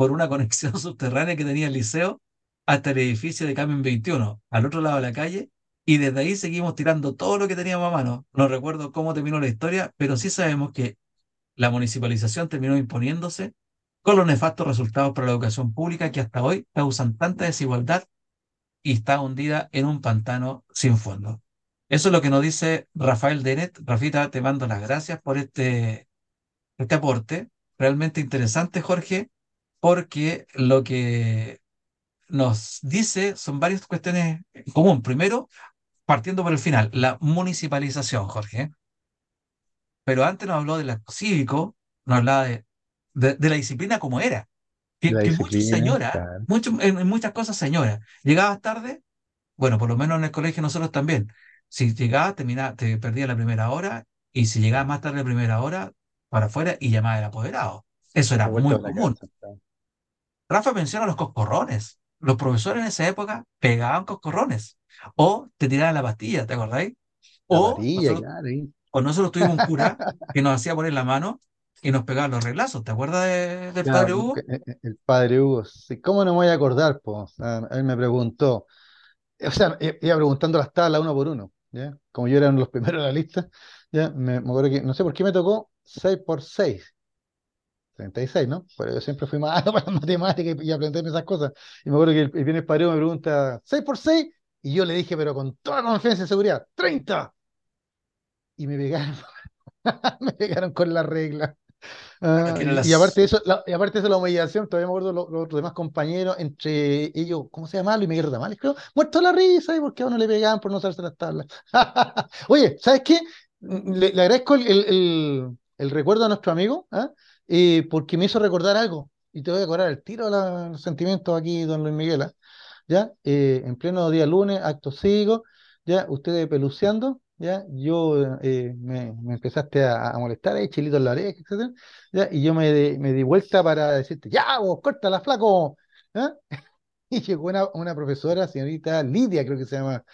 por una conexión subterránea que tenía el liceo hasta el edificio de Camin 21, al otro lado de la calle, y desde ahí seguimos tirando todo lo que teníamos a mano. No recuerdo cómo terminó la historia, pero sí sabemos que la municipalización terminó imponiéndose con los nefastos resultados para la educación pública que hasta hoy causan tanta desigualdad y está hundida en un pantano sin fondo. Eso es lo que nos dice Rafael Denet. Rafita, te mando las gracias por este, este aporte. Realmente interesante, Jorge, porque lo que nos dice son varias cuestiones en común. Primero, partiendo por el final, la municipalización, Jorge. Pero antes nos habló de la cívico, nos hablaba de, de, la disciplina como era. Que, que mucho señora, mucho, en, muchas cosas señora. Llegabas tarde, bueno, por lo menos en el colegio nosotros también. Si llegabas, te perdías la primera hora, y si llegabas más tarde la primera hora, para afuera y llamaba al apoderado. Eso era muy común. Rafa menciona los coscorrones. Los profesores en esa época pegaban coscorrones. O te tiraban la pastilla, ¿te acordáis? O, nosotros, o nosotros tuvimos un cura que nos hacía poner la mano y nos pegaban los reglazos. ¿Te acuerdas del padre Hugo? El, padre Hugo. ¿Cómo no me voy a acordar? pues él me preguntó. O sea, iba preguntando las tablas uno por uno. ¿ya? Como yo era los primeros de la lista, ya me, acuerdo que, no sé por qué me tocó 6 por 6. 36, ¿no? Pero yo siempre fui malo para las matemáticas y, aprenderme esas cosas. Y me acuerdo que el, el el padre me pregunta, ¿6 por 6? Y yo le dije, pero con toda confianza y seguridad, ¡30! Y me pegaron, me pegaron con la regla. Ah, y, aparte de eso, la, y aparte de eso, la humillación, todavía me acuerdo los, los demás compañeros, entre ellos, ¿cómo se llama? Luis Miguel Tamales, creo, muerto la risa, ¿y por qué a uno le pegaban por no usarse las tablas? Oye, ¿sabes qué? Le, agradezco el, el, el, recuerdo a nuestro amigo, ¿ah? Eh, porque me hizo recordar algo, y te voy a acordar el tiro de los sentimientos aquí, don Luis Miguel, ¿ah? ¿ya? Eh, en pleno día lunes, acto cívico, ya, ustedes peluceando, ¿ya? Yo eh, me, me, empezaste a, molestar, ahí, chilito en la oreja, etc. ¿ya? Y yo me, me di vuelta para decirte, ya, vos, córtala, flaco. ¿ya? Y llegó una, una profesora, señorita Lidia, creo que se llama,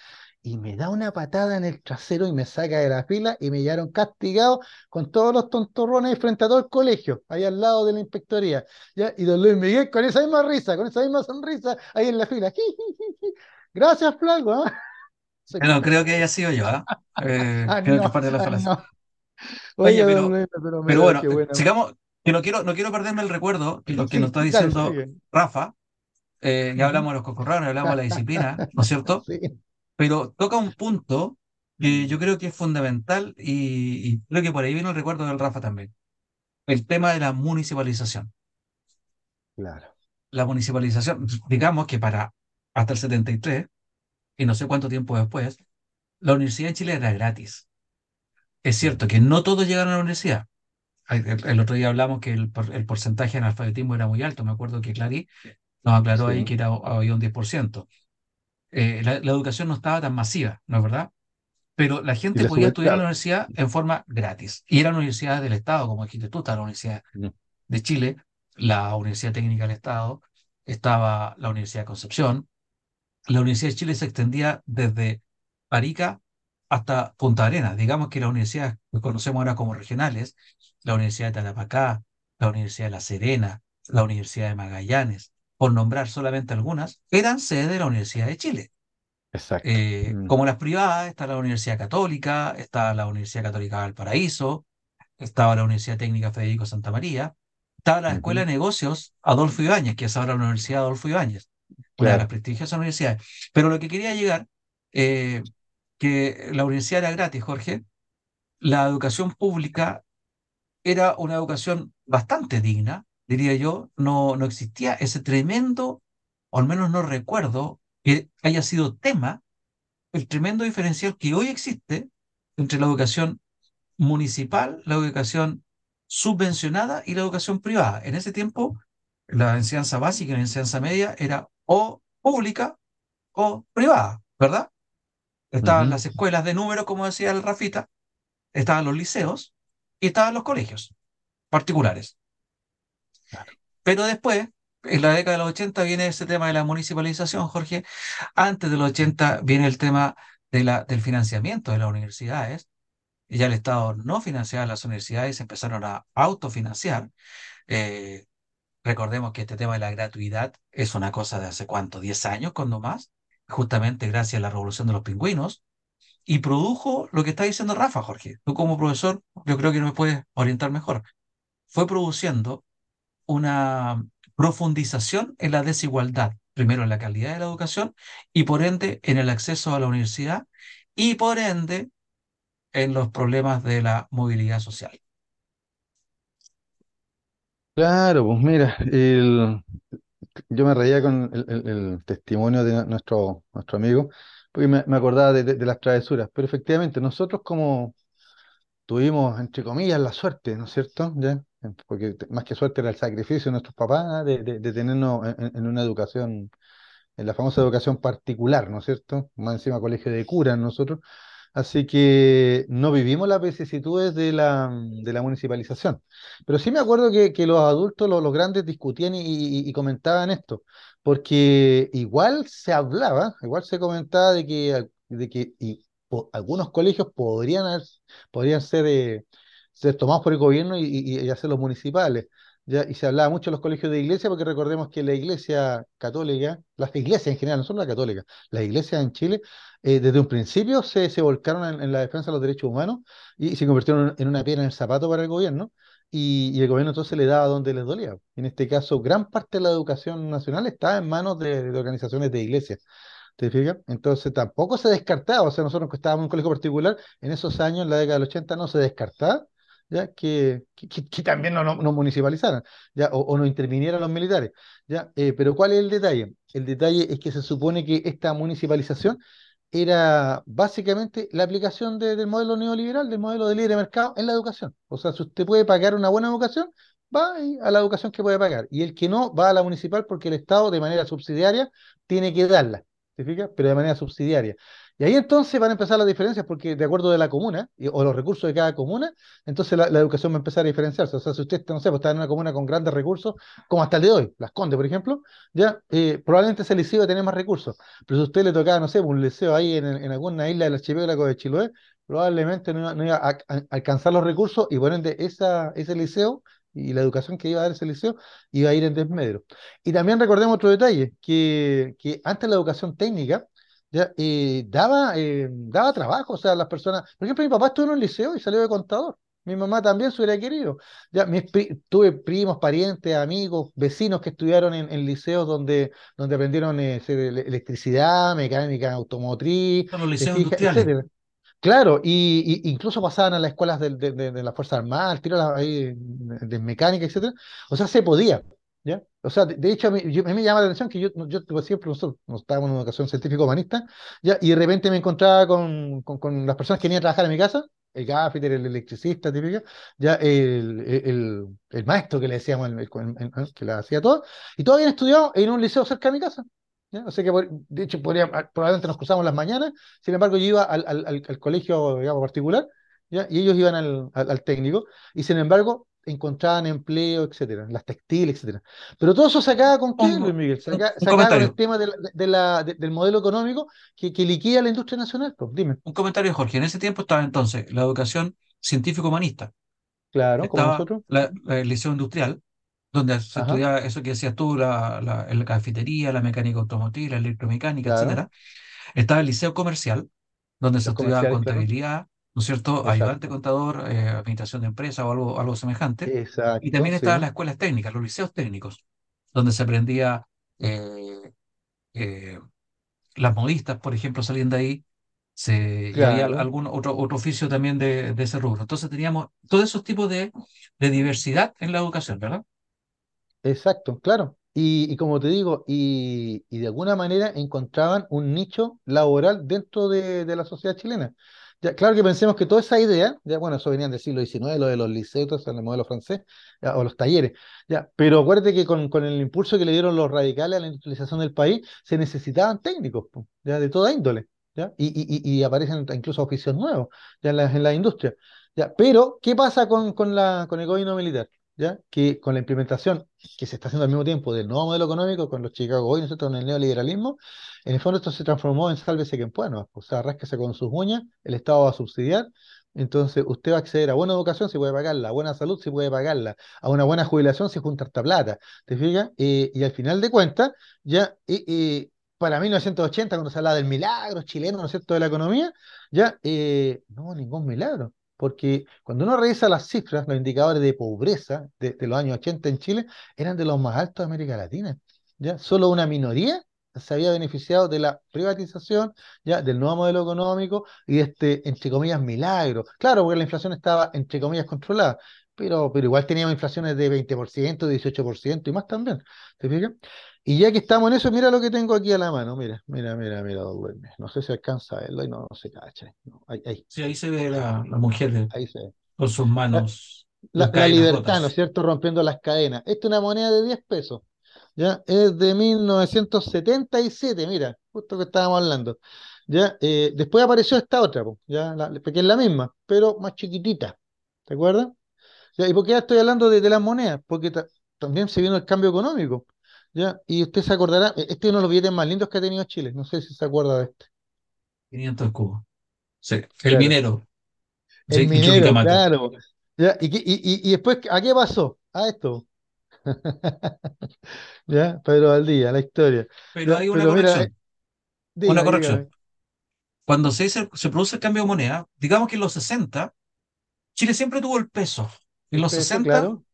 y me da una patada en el trasero y me saca de la fila y me llevaron castigado con todos los tontorrones frente a todo el colegio, ahí al lado de la inspectoría. ¿ya? Y don Luis Miguel con esa misma risa, con esa misma sonrisa, ahí en la fila. Gracias, flaco. ¿ah? No creo que haya sido yo, ¿ah? ¿eh? creo que parte de la. Oye, pero, pero, bueno, sigamos, que no quiero, no quiero perderme el recuerdo que lo que nos está diciendo Rafa. Eh, ya hablamos de los cocorrones, hablamos de la disciplina, ¿no es cierto? Sí. Pero toca un punto que yo creo que es fundamental y, y, creo que por ahí viene el recuerdo del Rafa también. El tema de la municipalización. Claro. La municipalización, digamos que para hasta el 73, y no sé cuánto tiempo después, la universidad en Chile era gratis. Es cierto que no todos llegaron a la universidad. El, otro día hablamos que el, el, porcentaje de analfabetismo era muy alto. Me acuerdo que Clary nos aclaró ahí que era, había un 10%. Eh, la, educación no estaba tan masiva, ¿no es verdad? Pero la gente podía estudiar en la universidad en forma gratis. Y eran universidades del Estado, como dijiste tú, estaba la Universidad de Chile, la Universidad Técnica del Estado, estaba la Universidad de Concepción, la Universidad de Chile se extendía desde Arica hasta Punta Arenas. Digamos que las universidades que conocemos ahora como regionales, la Universidad de Tarapacá, la Universidad de La Serena, la Universidad de Magallanes, por nombrar solamente algunas, eran sede de la Universidad de Chile. Exacto. Eh, Mm. Como las privadas, está la Universidad Católica, está la Universidad Católica de Valparaíso, estaba la Universidad Técnica Federico Santa María, estaba la Escuela de Negocios Adolfo Ibáñez, que es ahora la Universidad Adolfo Ibáñez, una de las prestigiosas universidades. Pero lo que quería llegar, eh, que la universidad era gratis, Jorge, la educación pública era una educación bastante digna, diría yo, no, no existía ese tremendo, o al menos no recuerdo que haya sido tema, el tremendo diferencial que hoy existe entre la educación municipal, la educación subvencionada y la educación privada. En ese tiempo, la enseñanza básica y la enseñanza media era o pública o privada, ¿verdad? Estaban las escuelas de número, como decía el Rafita, estaban los liceos y estaban los colegios particulares. Pero después, en la década de los 80 viene ese tema de la municipalización, Jorge. Antes de los 80 viene el tema de la, del financiamiento de las universidades. Y ya el Estado no financiaba las universidades, empezaron a autofinanciar. Eh, recordemos que este tema de la gratuidad es una cosa de hace cuánto, 10 años, cuando más, justamente gracias a la revolución de los pingüinos, y produjo lo que está diciendo Rafa, Jorge. Tú como profesor, yo creo que no me puedes orientar mejor. Fue produciendo una profundización en la desigualdad, primero en la calidad de la educación y por ende en el acceso a la universidad y por ende en los problemas de la movilidad social. Claro, pues mira, yo me reía con el, testimonio de nuestro, nuestro amigo, porque me, acordaba de, las travesuras, pero efectivamente nosotros como tuvimos, entre comillas, la suerte, ¿no es cierto? Porque más que suerte era el sacrificio de nuestros papás de, de- de tenernos en, en- una educación, en la famosa educación particular, ¿no es cierto? Más encima colegio de curas nosotros. Así que no vivimos las vicisitudes de la, de la municipalización. Pero sí me acuerdo que, que los adultos, los, los grandes, discutían y, y- y comentaban esto, porque igual se hablaba, igual se comentaba de que, de que y po- algunos colegios podrían, haber- podrían ser, eh, ser tomados por el gobierno y, y, y hacerlos municipales. ¿ya? Y se hablaba mucho de los colegios de iglesia, porque recordemos que la iglesia católica, las iglesias en general, no solo la católica, las iglesias en Chile, eh, desde un principio se, se volcaron en, la defensa de los derechos humanos y, se convirtieron en una piedra en el zapato para el gobierno. Y, y el gobierno entonces le daba donde les dolía. En este caso, gran parte de la educación nacional está en manos de, de organizaciones de iglesias. ¿Te fijas? Entonces tampoco se descartaba, o sea, nosotros que estábamos en un colegio particular, en esos años, en la década del 80, no se descartaba ya que, que, también no, no, municipalizaran, ya, o, o no intervinieran los militares. Ya, Eh, pero ¿cuál es el detalle? El detalle es que se supone que esta municipalización era básicamente la aplicación de- del modelo neoliberal, del modelo de libre mercado en la educación. O sea, si usted puede pagar una buena educación, va a la educación que puede pagar. Y el que no, va a la municipal porque el Estado, de manera subsidiaria, tiene que darla. ¿Te fijas? Pero de manera subsidiaria. Y ahí entonces van a empezar las diferencias porque de acuerdo de la comuna o los recursos de cada comuna, entonces la, educación va a empezar a diferenciarse. O sea, si usted, no sé, pues, está en una comuna con grandes recursos, como hasta el de hoy, Las Condes, por ejemplo, ya eh, probablemente ese liceo va a tener más recursos. Pero si usted le tocaba, no sé, un liceo ahí en, en alguna isla del archipiélago de Chiloé, probablemente no, iba no iba a, a- alcanzar los recursos y por ende esa, ese liceo y la educación que iba a dar ese liceo iba a ir en desmedro. Y también recordemos otro detalle, que, que antes la educación técnica eh, daba, eh, daba trabajo, o sea, las personas, por ejemplo, mi papá estuvo en un liceo y salió de contador. Mi mamá también se hubiera querido. Ya, mis pri- tuve primos, parientes, amigos, vecinos que estudiaron en, en liceos donde, donde aprendieron eh, electricidad, mecánica automotriz, ¿te liceos industriales. etcétera. Claro, y, y- incluso pasaban a las escuelas del- de, de, de las Fuerzas Armadas, tiro ahí, de, de mecánica, etcétera. O sea, se podía, ¿ya? O sea, de, de hecho, a mí, yo- a mí me llama la atención que yo, yo pues, siempre, nosotros nos estábamos en una educación científico-humanista, ¿ya? Y de repente me encontraba con, con, con las personas que venían a trabajar en mi casa, el gaffiter, el electricista, típica, ya el, el, el- maestro que le decíamos, el- que la hacía todo, y todos habían estudiado en un liceo cerca de mi casa. ¿ya? O sea que, de hecho, podría- probablemente nos cruzamos las mañanas, sin embargo, yo iba al, al- al- al colegio, digamos, particular, ¿ya? Y ellos iban al- al técnico, y sin embargo, encontraban empleo, etcétera, las textiles, etcétera. Pero todo eso sacaba con qué, Luis Miguel? Saca, sacaba con el tema de la, de la, de, del modelo económico que, que, liquida la industria nacional. Pues, dime. Un comentario, Jorge. En ese tiempo estaba entonces la educación científico-humanista. Claro, estaba como nosotros. La, la, el liceo industrial, donde se Ajá. estudiaba eso que decías tú, la, la, cafetería, la mecánica automotriz, la electromecánica, claro. etcétera. Estaba el liceo comercial, donde se estudiaba contabilidad, claro. ¿No es cierto? Exacto. Ayudante contador, eh, administración de empresa o algo, algo semejante. Exacto, y también sí. estaban las escuelas técnicas, los liceos técnicos, donde se aprendía, eh, eh, las modistas, por ejemplo, salían de ahí, se, claro. y había algún otro, otro oficio también de, de, ese rubro. Entonces teníamos todos esos tipos de, de diversidad en la educación, ¿verdad? Exacto, claro. Y, y, como te digo, y, y, de alguna manera encontraban un nicho laboral dentro de, de la sociedad chilena. Claro que pensemos que toda esa idea, ya bueno, eso venían del siglo XIX, lo de los liceos, el modelo francés, o los talleres, ya, pero acuérdate que con, el impulso que le dieron los radicales a la industrialización del país, se necesitaban técnicos, ya, de toda índole, ya, y, aparecen incluso oficios nuevos, ya, en la, en industria, ya, pero, ¿qué pasa con el gobierno militar? ¿Ya? que con la implementación que se está haciendo al mismo tiempo del nuevo modelo económico, con los Chicago Boys, ¿no? con el neoliberalismo, en el fondo esto se transformó en sálvese quien pueda, ¿no? o sea, rásquese con sus uñas, el Estado va a subsidiar, entonces usted va a acceder a buena educación si puede pagarla, a buena salud si puede pagarla, a una buena jubilación si junta harta plata, ¿te fijas? Eh, y al final de cuentas, ya eh, eh, para 1980, cuando se hablaba del milagro chileno, ¿no es cierto?, de la economía, ya no, ningún milagro porque cuando uno revisa las cifras, los indicadores de pobreza de, los años 80 en Chile eran de los más altos de América Latina. ¿ya? Solo una minoría se había beneficiado de la privatización, ya del nuevo modelo económico y de este, entre comillas, milagro. Claro, porque la inflación estaba, entre comillas, controlada, pero, pero igual teníamos inflaciones de 20%, 18% y más también. ¿Te fijas? Y ya que estamos en eso, mira lo que tengo aquí a la mano. Mira, mira, mira, mira, No sé si alcanza a verlo y no, no se cacha. No, ahí, ahí. Sí, ahí se ve la, la mujer ahí se ve. con sus manos. La, la, la libertad, ¿no es cierto? Rompiendo las cadenas. Esta es una moneda de 10 pesos. Ya, es de 1977, mira, justo que estábamos hablando. Ya, eh, después apareció esta otra, ya, la, que es la misma, pero más chiquitita. ¿Te acuerdas? Ya, ¿Y por qué ya estoy hablando de, de las monedas? Porque también se vino el cambio económico. ¿ya? Y usted se acordará, este es uno de los billetes más lindos que ha tenido Chile, no sé si se acuerda de este. 500 cubos. Sí, el claro. minero. El sí, minero, claro. ¿Ya? ¿Y, y, y, y, después, ¿a qué pasó? A esto. ¿Ya? Pedro Valdía, la historia. Pero ¿Ya? hay una Pero corrección. mira, una corrección. dígame. Cuando se, dice- se produce el cambio de moneda, digamos que en los 60, Chile siempre tuvo el peso. En los peso, 60, claro.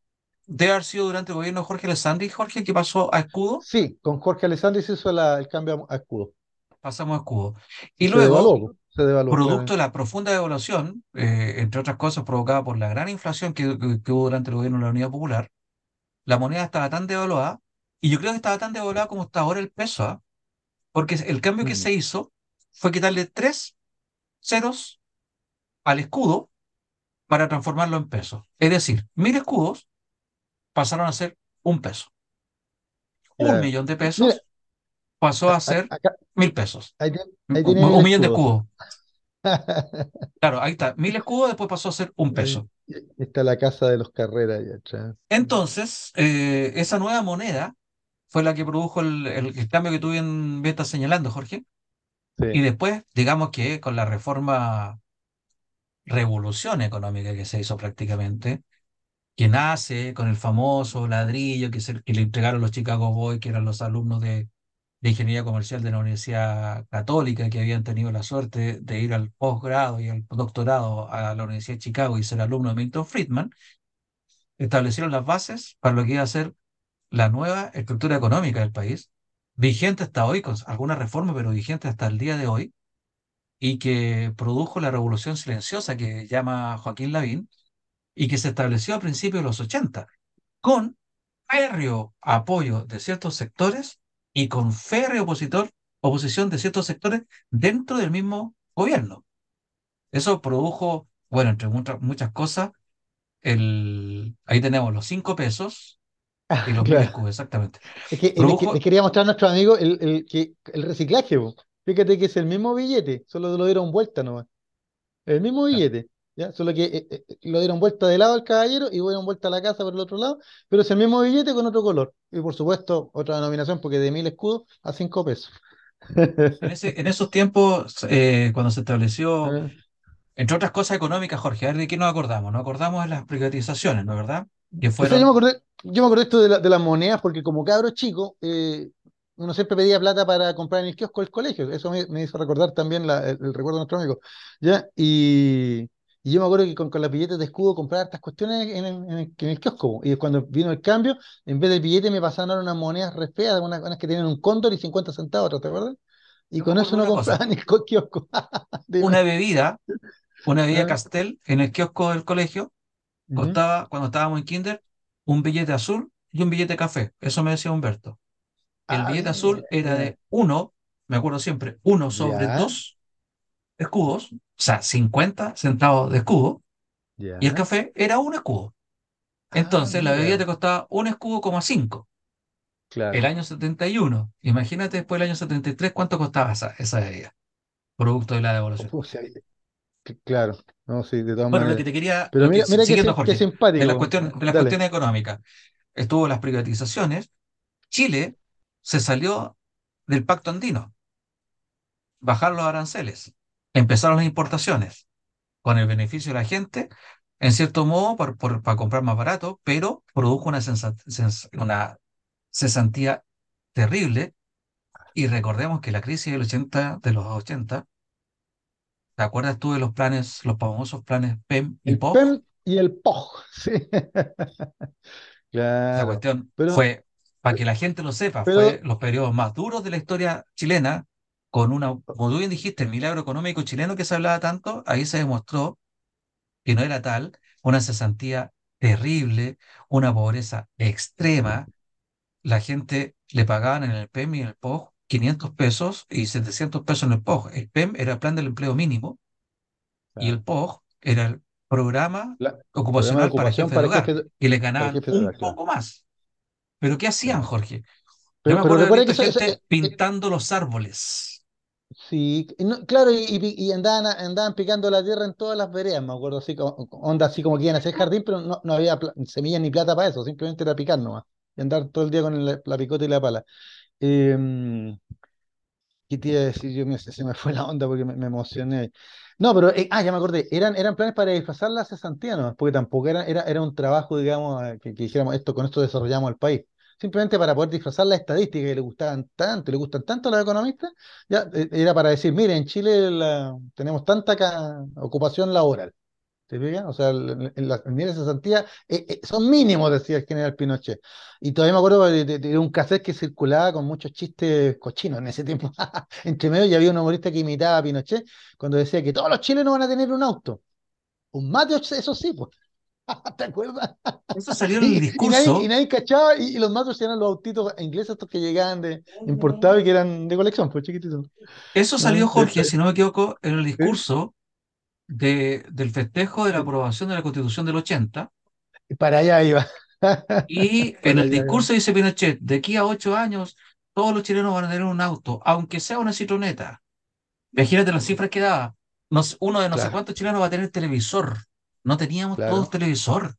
debe haber sido durante el gobierno de Jorge Alessandri, Jorge, que pasó a escudo, Sí, con Jorge Alessandri se hizo la- el cambio a escudo. pasamos a escudo. Y Se luego, devaluó, se devaluó, producto de la profunda devaluación, eh, entre otras cosas provocada por la gran inflación que, que- que hubo durante el gobierno de la Unidad Popular, la moneda estaba tan devaluada, y yo creo que estaba tan devaluada como está ahora el peso, ¿ah? Porque el cambio que Mm. se hizo fue quitarle tres ceros al escudo para transformarlo en pesos. Es decir, mil escudos pasaron a ser un peso. Un millón de Mira, pesos pasó a- ser acá, mil pesos. ahí, ahí Un, tiene un mil millón de escudos. Claro, ahí está. Mil escudos después pasó a ser un Ahí peso. está la casa de los Carreras atrás. Entonces, eh, esa nueva moneda fue la que produjo el, el- el cambio que tú bien, bien estás señalando, Jorge. Y Sí. después, digamos que con la reforma, revolución económica que se hizo prácticamente, que nace con el famoso ladrillo que, se, le entregaron los Chicago Boys, que eran los alumnos de, de Ingeniería Comercial de la Universidad Católica, que habían tenido la suerte de ir al posgrado y al doctorado a la Universidad de Chicago y ser alumno de Milton Friedman, establecieron las bases para lo que iba a ser la nueva estructura económica del país, vigente hasta hoy, con alguna reforma, pero vigente hasta el día de hoy, y que produjo la revolución silenciosa que llama Joaquín Lavín, y que se estableció a principios de los 80, con férreo apoyo de ciertos sectores y con férreo opositor, oposición de ciertos sectores dentro del mismo gobierno. Eso produjo, bueno, entre muchas, muchas cosas, el, ahí tenemos los cinco pesos y los Claro. escudos, exactamente. Es que Produjo, les quería mostrar a nuestro amigo el, el, el reciclaje. Fíjate que es el mismo billete, solo lo dieron vuelta nomás. El mismo billete. ¿ya? Solo que eh, eh, lo dieron vuelta de lado al caballero y dieron vuelta a la casa por el otro lado, pero es el mismo billete con otro color. Y por supuesto, otra denominación, porque de mil escudos a cinco pesos. En, ese, en esos tiempos, eh, cuando se estableció, entre otras cosas económicas, Jorge, a ver de qué nos acordamos. Nos acordamos de las privatizaciones, ¿no es verdad? Que fueron... yo, me acordé, yo me acordé esto de, la, de las monedas, porque como cabro chico, eh, uno siempre pedía plata para comprar en el kiosco del colegio. Eso me, me hizo recordar también la, el, el, recuerdo de nuestro amigo. ¿ya? Y, y yo me acuerdo que con, con las billetes de escudo compraba estas cuestiones en, en, en, el, en, el, kiosco. Y cuando vino el cambio, en vez del billete me pasaron unas monedas re feas, unas, unas que tienen un cóndor y 50 centavos, ¿te acuerdas? Y con eso no compraba ni el kiosco. una bebida, una bebida Castel en el kiosco del colegio, costaba, uh -huh. cuando estábamos en kinder, un billete azul y un billete café. Eso me decía Humberto. El ah, billete azul era de uno, me acuerdo siempre, uno sobre ¿Ya? dos escudos, o sea, 50 centavos de escudo, y el café era un escudo. Entonces, ah, la bebida te costaba un escudo, como cinco. Claro. El año 71. Imagínate después del año 73 cuánto costaba esa, esa bebida. Producto de la devolución. O sea, claro, no, sí, de todas bueno, maneras. lo que te quería. Pero mira, que, mira siguiendo, que, Jorge, que simpático. De las cuestiones, de las cuestiones económicas. Estuvo las privatizaciones. Chile se salió del pacto andino. Bajaron los aranceles. Empezaron las importaciones. Con el beneficio de la gente, en cierto modo, por, por, para comprar más barato, pero produjo una, una cesantía terrible. Y recordemos que la crisis del 80, de los 80, ¿te acuerdas tú de los planes, los famosos planes PEM y el POG? PEM y el POG, sí. claro. La cuestión pero, fue, para que la gente lo sepa, pero, fue los periodos más duros de la historia chilena, con una, como tú bien dijiste, el milagro económico chileno que se hablaba tanto, ahí se demostró que no era tal, una cesantía terrible, una pobreza extrema, la gente le pagaban en el PEM y en el POG 500 pesos y 700 pesos en el POG. El PEM era el plan del empleo mínimo claro. y el POG era el programa la, ocupacional programa para jefe para de hogar jefe, y le ganaban un poco más. ¿Pero qué hacían, Jorge? Pero, Yo me acuerdo de que gente eso, eso, pintando los árboles. Sí, no, claro, y, y, y, andaban, andaban picando la tierra en todas las veredas, me acuerdo, así como, onda así como que iban a hacer jardín, pero no, no había semillas ni plata para eso, simplemente era picar nomás, y andar todo el día con la picota y la pala. Eh, ¿Qué te iba a decir? Yo me, se me fue la onda porque me, me emocioné. No, pero, eh, ah, ya me acordé, eran, eran planes para disfrazar la cesantía, ¿no? Porque tampoco era, era, era un trabajo, digamos, eh, que, que dijéramos, esto, con esto desarrollamos el país simplemente para poder disfrazar las estadísticas que le gustaban tanto, le gustan tanto a los economistas, ya era para decir, mire, en Chile tenemos tanta ocupación laboral. ¿Te fijas? O sea, el, el, el nivel de cesantía eh, eh, son mínimos, decía el general Pinochet. Y todavía me acuerdo de, un cassette que circulaba con muchos chistes cochinos en ese tiempo. Entre medio ya había un humorista que imitaba a Pinochet cuando decía que todos los chilenos van a tener un auto. Un mate, eso sí, pues. ¿Te acuerdas? Eso salió en el discurso. Y, nadie, y nadie cachaba, y, y, los matos eran los autitos ingleses estos que llegaban de importados y que eran de colección, pues chiquititos. Eso salió, Jorge, si no me equivoco, en el discurso de, del festejo de la aprobación de la Constitución del 80. Y para allá iba. Y en el discurso dice Pinochet, de aquí a ocho años, todos los chilenos van a tener un auto, aunque sea una citroneta. Imagínate las cifras que daba. uno de no claro. sé cuántos chilenos va a tener televisor. No teníamos claro. todos televisor.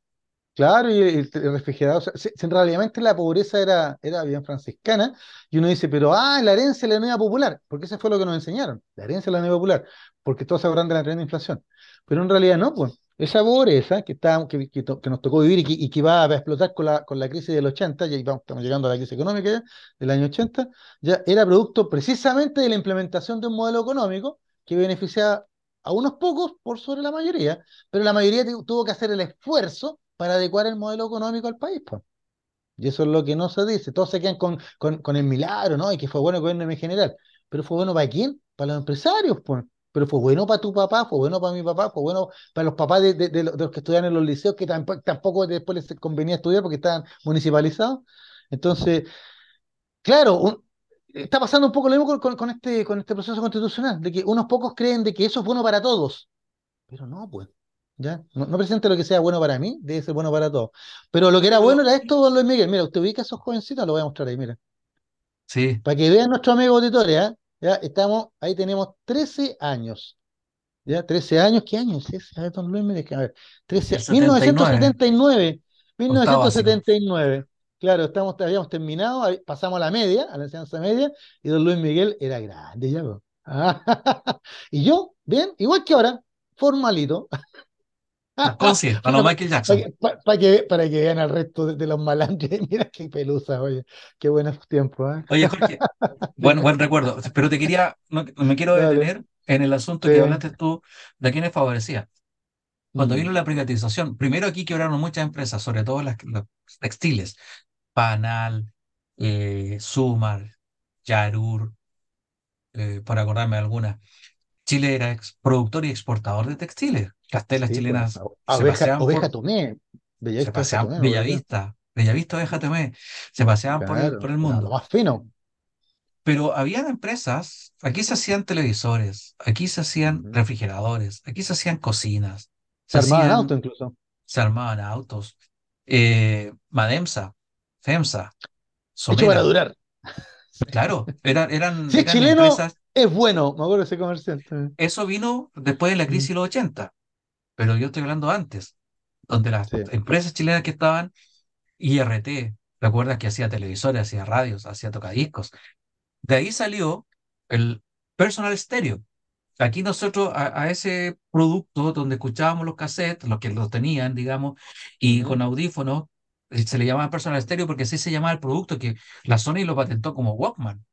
Claro, y el, el refrigerador. O sea, realmente la pobreza era, era bien franciscana, y uno dice, pero ah, la herencia de la unidad popular, porque eso fue lo que nos enseñaron, la herencia de la unidad popular, porque todos se de la tremenda inflación. Pero en realidad no, pues. Esa pobreza que, está, que, que, que nos tocó vivir y que, y que va a explotar con la, con la crisis del 80, ya vamos, estamos llegando a la crisis económica ya, del año 80, ya era producto precisamente de la implementación de un modelo económico que beneficiaba a unos pocos por sobre la mayoría, pero la mayoría tuvo que hacer el esfuerzo para adecuar el modelo económico al país. Pues. Y eso es lo que no se dice. Todos se quedan con, con, el milagro, ¿no? Y que fue bueno el gobierno en general. Pero fue bueno para quién? Para los empresarios, pues. Pero fue bueno para tu papá, fue bueno para mi papá, fue bueno para los papás de, de los que estudian en los liceos, que tampoco, tampoco después les convenía estudiar porque estaban municipalizados. Entonces, claro, un, está pasando un poco lo mismo con, con, este, con este proceso constitucional, de que unos pocos creen de que eso es bueno para todos, pero no, pues, ¿ya? No, no presente lo que sea bueno para mí, debe ser bueno para todos. Pero lo que era bueno era esto, don Luis Miguel, mira, usted ubica a esos jovencitos, lo voy a mostrar ahí, mira. Sí. Para que vean nuestro amigo auditorio, ¿eh? ya estamos, ahí tenemos 13 años. Ya, 13 años, ¿qué año es ese? A ver, don Luis deja, a ver, 13, 1979, 1979. Claro, estamos, habíamos terminado, pasamos a la media, a la enseñanza media, y don Luis Miguel era grande ya. y yo, bien, igual que ahora, formalito. Conci, a lo Michael Jackson. Para que, para que vean al resto de, los malandres. Mira qué pelusa, oye. Qué buenos tiempos. ¿eh? Oye, Jorge, buen, buen recuerdo. Pero te quería, no, me quiero detener en el asunto que hablaste tú de quienes favorecía. Cuando vino la privatización, primero aquí quebraron muchas empresas, sobre todo las, textiles. Panal, eh, Sumar, Yarur, eh, para acordarme de algunas. Chile era productor y exportador de textiles. Castelas pues, chilenas se paseaban Oveja Tomé, se paseaban, Bellavista, Bellavista, Oveja Tomé, se paseaban por, el, por el mundo. Lo más fino. Pero habían empresas, aquí se hacían televisores, aquí se hacían refrigeradores, aquí se hacían cocinas. Se, armaban autos incluso. Se armaban autos. Eh, Mademsa, FEMSA, Somera. Hecho para durar. Claro, eran, eran, sí, chileno empresas. Es bueno, me acuerdo ese comercial. Eso vino después de la crisis de los 80, pero yo estoy hablando antes, donde las empresas chilenas que estaban, IRT, ¿recuerdas que hacía televisores, hacía radios, hacía tocadiscos? De ahí salió el personal stereo. Aquí nosotros a, ese producto donde escuchábamos los cassettes, los que los tenían, digamos, y con audífonos, se le llamaba personal stereo porque así se llamaba el producto que la Sony lo patentó como Walkman.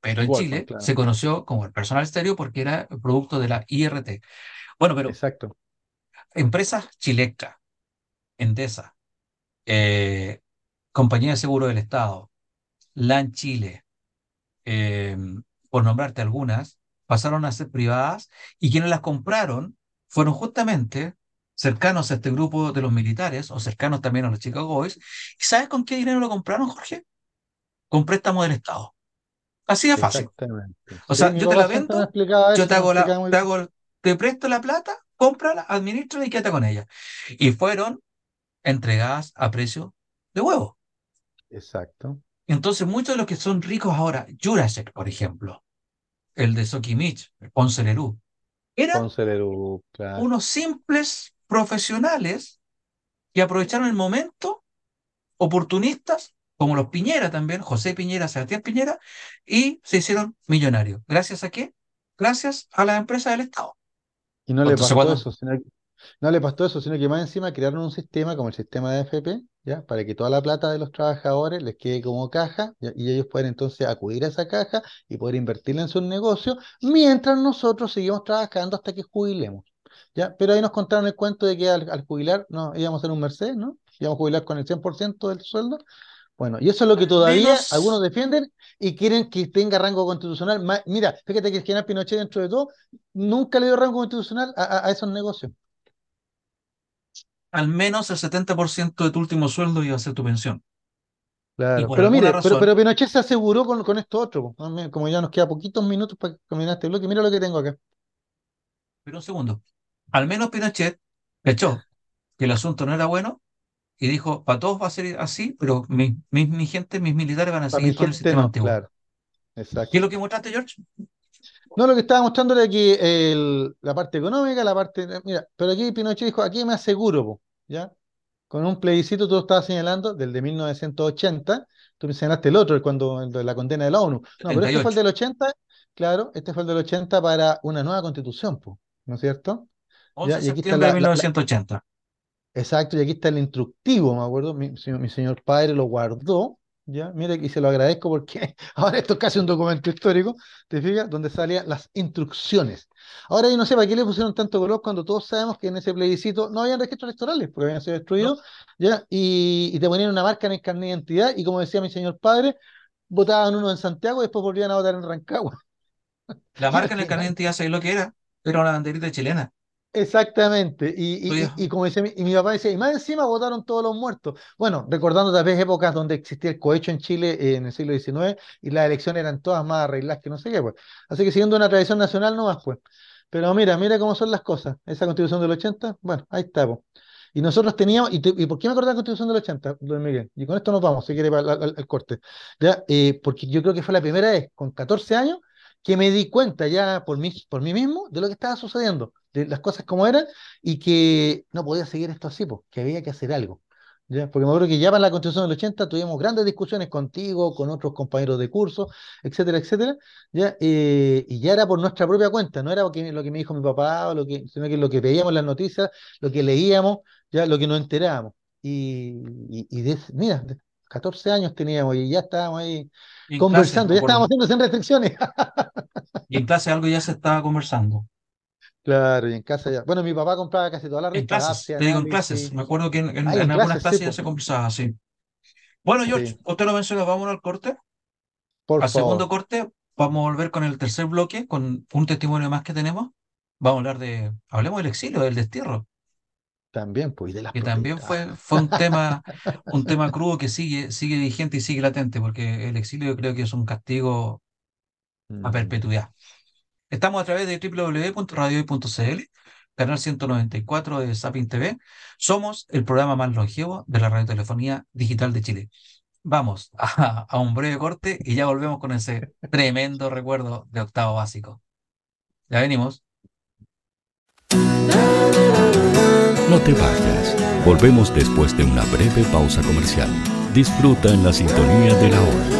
Pero en Chile se conoció como el personal stereo porque era el producto de la IRT. Bueno, pero Exacto. empresas Chilectra, Endesa, eh, Compañía de Seguro del Estado, LAN Chile, Em, por nombrarte algunas, pasaron a ser privadas y quienes las compraron fueron justamente cercanos a este grupo de los militares o cercanos también a los Chicago Boys. ¿Y sabes con qué dinero lo compraron, Jorge? Con préstamo del Estado. Así de fácil. O sea, yo te la vendo, yo te hago la, te, hago, te presto la plata, cómprala, administra y quédate con ella. Y fueron entregadas a precio de huevo. Exacto. Entonces, muchos de los que son ricos ahora, Jurasek, por ejemplo, el de Sokimich, el Ponce Lerú, eran unos simples profesionales que aprovecharon el momento, oportunistas, como los Piñera también, José Piñera, Sebastián Piñera, y se hicieron millonarios. ¿Gracias a qué? Gracias a la empresa del Estado. Y no le pasó eso, sino que, no le pasó eso, sino que más encima crearon un sistema como el sistema de FP, ¿ya? Para que toda la plata de los trabajadores les quede como caja, y ellos pueden entonces acudir a esa caja y poder invertirla en sus negocios, mientras nosotros seguimos trabajando hasta que jubilemos. ¿Ya? Pero ahí nos contaron el cuento de que al, jubilar no, íbamos a hacer un Mercedes, ¿no? Íbamos a jubilar con el 100% del sueldo. Bueno, y eso es lo que todavía algunos defienden y quieren que tenga rango constitucional. mira, fíjate que el general Pinochet, dentro de todo, nunca le dio rango constitucional a esos negocios al menos el 70% de tu último sueldo iba a ser tu pensión. Claro, pero mire, pero, Pinochet se aseguró con, con esto otro, como ya nos queda poquitos minutos para terminar este bloque, mira lo que tengo acá. Pero un segundo, al menos Pinochet echó que el asunto no era bueno y dijo, para todos va a ser así, pero mi, mi, gente, mis militares van a seguir con el sistema antiguo. Claro. Exacto. ¿Qué es lo que mostraste, George? No, lo que estaba mostrando era que la parte económica, la parte. Mira, pero aquí Pinochet dijo: aquí me aseguro, ¿ya? Con un plebiscito, tú estabas señalando, del de 1980, tú me señalaste el otro, cuando el de la condena de la ONU. No, pero este fue el del 80, claro, este fue el del 80 para una nueva constitución, ¿no es cierto? 11 de septiembre de 1980. Exacto, y aquí está el instructivo, me acuerdo, mi, mi señor padre lo guardó, ¿ya? Mire, y se lo agradezco porque ahora esto es casi un documento histórico, ¿te fijas? Donde salían las instrucciones. Ahora yo no sé para qué le pusieron tanto color cuando todos sabemos que en ese plebiscito no habían registros electorales, porque habían sido destruidos, ¿ya? Y, te ponían una marca en el carnet de identidad, y como decía mi señor padre, votaban uno en Santiago y después volvían a votar en Rancagua. La marca en el carnet de identidad, ¿sabes lo que era? Era una banderita chilena. Exactamente, y, como dice mi, y mi papá decía, y más encima votaron todos los muertos. Bueno, recordando tal vez épocas donde existía el cohecho en Chile eh, en el siglo XIX y las elecciones eran todas más arregladas que no sé qué, pues. Así que siguiendo una tradición nacional no más, pues. Pero mira, mira cómo son las cosas. Esa constitución del 80, bueno, ahí está, pues. Y nosotros teníamos, y, ¿y por qué me acordé de la constitución del 80, Luis Miguel? Y con esto nos vamos, si quiere, para el, corte. ¿Ya? Eh, porque yo creo que fue la primera vez, con 14 años, que me di cuenta ya por mí, por mí mismo de lo que estaba sucediendo. De las cosas como eran y que no podía seguir esto así, pues, que había que hacer algo. ¿ya? Porque me acuerdo que ya para la Constitución del 80 tuvimos grandes discusiones contigo, con otros compañeros de curso, etcétera, etcétera, ¿ya? Eh, y ya era por nuestra propia cuenta, no era lo que, lo que me dijo mi papá, o lo que, sino que lo que veíamos en las noticias, lo que leíamos, ya lo que nos enterábamos. Y, y, y de- mira, de 14 años teníamos y ya estábamos ahí en conversando, clase, ya estábamos haciendo sin restricciones. Y en clase algo ya se estaba conversando. Claro, y en casa ya. Bueno, mi papá compraba casi todas las En revistas, clases, Apse, te digo en clases. Me acuerdo que en, en- Ah, en en algunas clases, clases sí, ya se conversaba así. Bueno, George, Sí, usted lo mencionó, vámonos al corte. por Al segundo corte, vamos a volver con el tercer bloque, con un testimonio más que tenemos. Vamos a hablar de, hablemos del exilio, del destierro, También, pues, y de las que también fue, fue un tema, un tema crudo que sigue, sigue vigente y sigue latente, porque el exilio yo creo que es un castigo a Mm. perpetuidad. Estamos a través de www.radiohoy.cl, canal 194 de Sapin TV. Somos el programa más longevo de la radiotelefonía digital de Chile. Vamos a, a un breve corte y ya volvemos con ese tremendo recuerdo de octavo básico. Ya venimos. No te vayas. Volvemos después de una breve pausa comercial. Disfruta en la sintonía de la hora.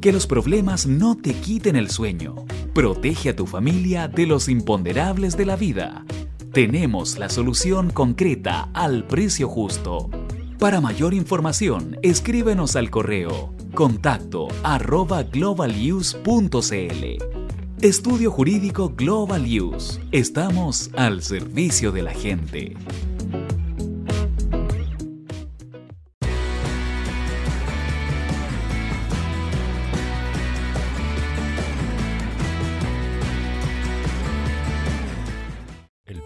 Que los problemas no te quiten el sueño. Protege a tu familia de los imponderables de la vida. Tenemos la solución concreta al precio justo. Para mayor información, escríbenos al correo contacto arroba globaluse.cl. Estudio Jurídico Global Use. Estamos al servicio de la gente.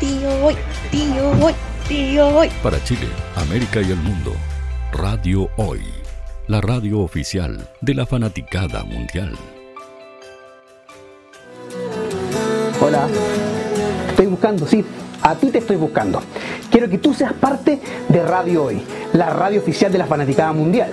Tío Hoy, tío Hoy, tío Hoy. Para Chile, América y el mundo, Radio Hoy. La radio oficial de la fanaticada mundial. Hola, estoy buscando, sí, a ti te estoy buscando. Quiero que tú seas parte de Radio Hoy, la radio oficial de la fanaticada mundial.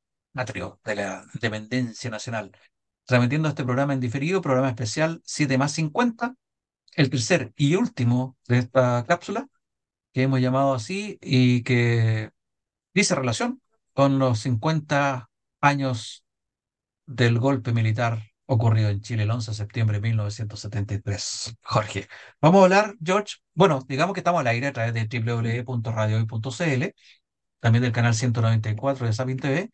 atrio de la Independencia Nacional. Transmitiendo este programa en diferido, programa especial 7 más 50, el tercer y último de esta cápsula, que hemos llamado así y que dice relación con los 50 años del golpe militar ocurrido en Chile el 11 de septiembre de 1973. Jorge, vamos a hablar, George. Bueno, digamos que estamos al aire a través de www.radiohoy.cl, también del canal 194 de Sapin TV,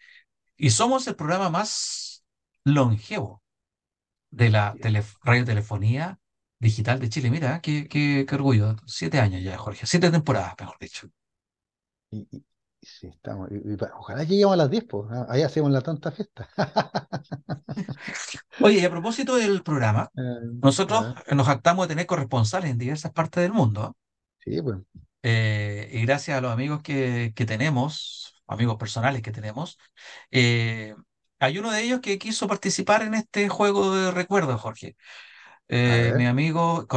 y somos el programa más longevo de la radiotelefonía digital de Chile. Mira, qué, qué, qué, orgullo. Siete años ya, Jorge. Siete temporadas, mejor dicho. Y, y, sí, estamos, y, ojalá lleguemos a las 10, pues. Ahí hacemos la tonta fiesta. Oye, y a propósito del programa, eh, nosotros eh. nos jactamos de tener corresponsales en diversas partes del mundo. Sí, pues. Eh, y gracias a los amigos que, que tenemos, amigos personales que tenemos, eh, hay uno de ellos que quiso participar en este juego de recuerdos, Jorge. Eh, mi amigo,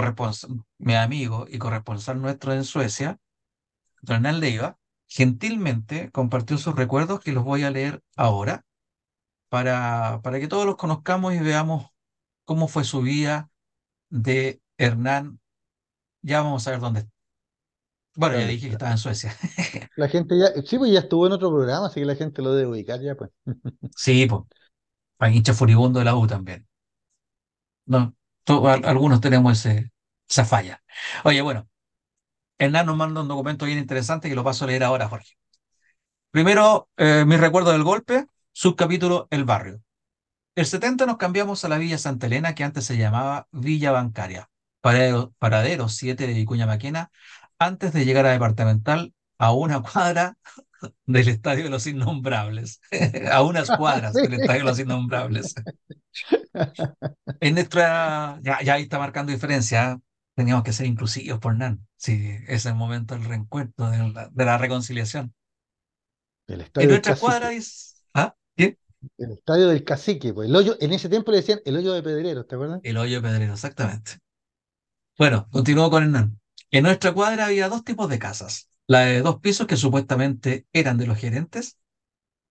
mi amigo y corresponsal nuestro en Suecia, Hernán Leiva, gentilmente compartió sus recuerdos que los voy a leer ahora para, para que todos los conozcamos y veamos cómo fue su vida de Hernán. Ya vamos a ver dónde está. Bueno, ya dije que estaba en Suecia. La gente ya, sí, pues ya estuvo en otro programa, así que la gente lo debe ubicar ya, pues. Sí, pues. Hay hincha furibundo de la U también. No, algunos tenemos ese, esa falla. Oye, bueno, Hernán nos manda un documento bien interesante que lo paso a leer ahora, Jorge. Primero, eh, mi recuerdo del golpe, subcapítulo El Barrio. El 70 nos cambiamos a la Villa Santa Elena, que antes se llamaba Villa Bancaria, paradero, paradero 7 de Vicuña Maquena, antes de llegar a Departamental, a una cuadra del Estadio de los Innombrables, a unas cuadras del Estadio de los Innombrables. En nuestra, ya, ya ahí está marcando diferencia, ¿eh? teníamos que ser inclusivos por NAN, sí, es el momento del reencuentro, de la, de la reconciliación. El en nuestra cuadra dice, ¿ah? ¿Qué? El estadio del cacique, pues el hoyo, en ese tiempo le decían el hoyo de Pedrero, ¿te acuerdas? El hoyo de Pedrero, exactamente. Bueno, continúo con Hernán. En nuestra cuadra había dos tipos de casas. La de dos pisos que supuestamente eran de los gerentes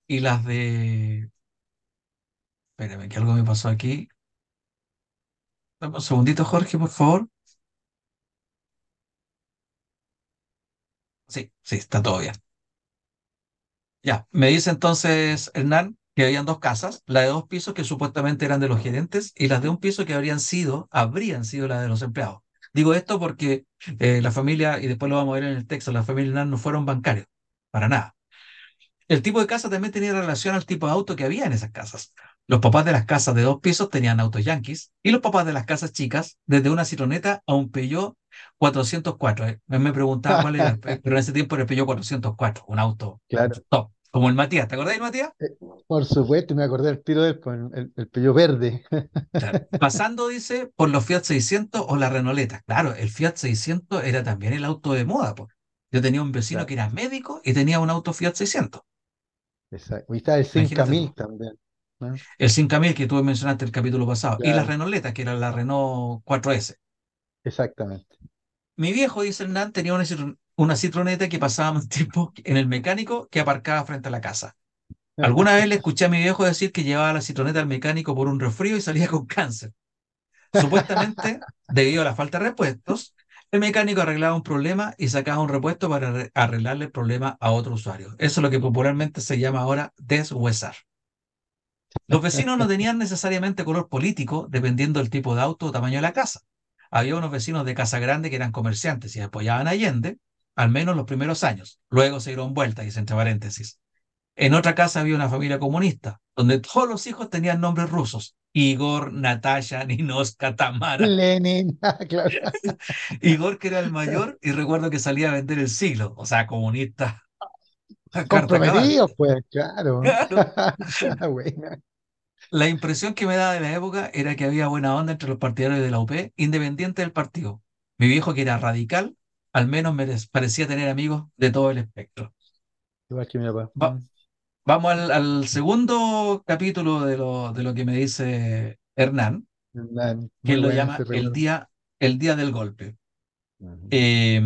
y las de... Espérame, que algo me pasó aquí. Dame un segundito, Jorge, por favor. Sí, sí, está todo bien. Ya, me dice entonces Hernán que habían dos casas, la de dos pisos que supuestamente eran de los gerentes y las de un piso que habrían sido, habrían sido las de los empleados. Digo esto porque eh, la familia, y después lo vamos a ver en el texto, la familia Hernán no fueron bancarios, para nada. El tipo de casa también tenía relación al tipo de auto que había en esas casas. Los papás de las casas de dos pisos tenían autos yankees y los papás de las casas chicas, desde una citroneta a un Peugeot 404. Eh, me preguntaba cuál era, pero en ese tiempo era el Peugeot 404, un auto claro. top, como el Matías. ¿Te acordáis, Matías? Eh, por supuesto, me acordé del tiro de él, con el, el Peugeot verde. Claro. Pasando, dice, por los Fiat 600 o la Renoleta. Claro, el Fiat 600 era también el auto de moda. Pues. Yo tenía un vecino claro. que era médico y tenía un auto Fiat 600. Exacto. Y está el 5000 también. ¿no? El 5000 que tú mencionaste el capítulo pasado. Claro. Y la Renoleta, que era la Renault 4S. Exactamente. Mi viejo, dice Hernán, tenía una, una citroneta que pasaba más tiempo en el mecánico que aparcaba frente a la casa. Alguna vez le escuché a mi viejo decir que llevaba la citroneta al mecánico por un resfrío y salía con cáncer. Supuestamente, debido a la falta de repuestos, el mecánico arreglaba un problema y sacaba un repuesto para arreglarle el problema a otro usuario. Eso es lo que popularmente se llama ahora deshuesar. Los vecinos no tenían necesariamente color político dependiendo del tipo de auto o tamaño de la casa. Había unos vecinos de Casa Grande que eran comerciantes y apoyaban a Allende, al menos los primeros años. Luego se dieron vuelta, dice entre paréntesis. En otra casa había una familia comunista, donde todos los hijos tenían nombres rusos. Igor, Natasha, Ninoska, Tamara. Lenin, claro. Igor, que era el mayor, y recuerdo que salía a vender el siglo, o sea, comunista. Comprometidos, pues, claro. claro. La impresión que me daba de la época era que había buena onda entre los partidarios de la UP, independiente del partido. Mi viejo, que era radical, al menos me parecía tener amigos de todo el espectro. Igual que mi papá. Va, vamos al, al, segundo capítulo de lo, de lo que me dice Hernán, Hernán que lo llama el día, el día del golpe. Eh,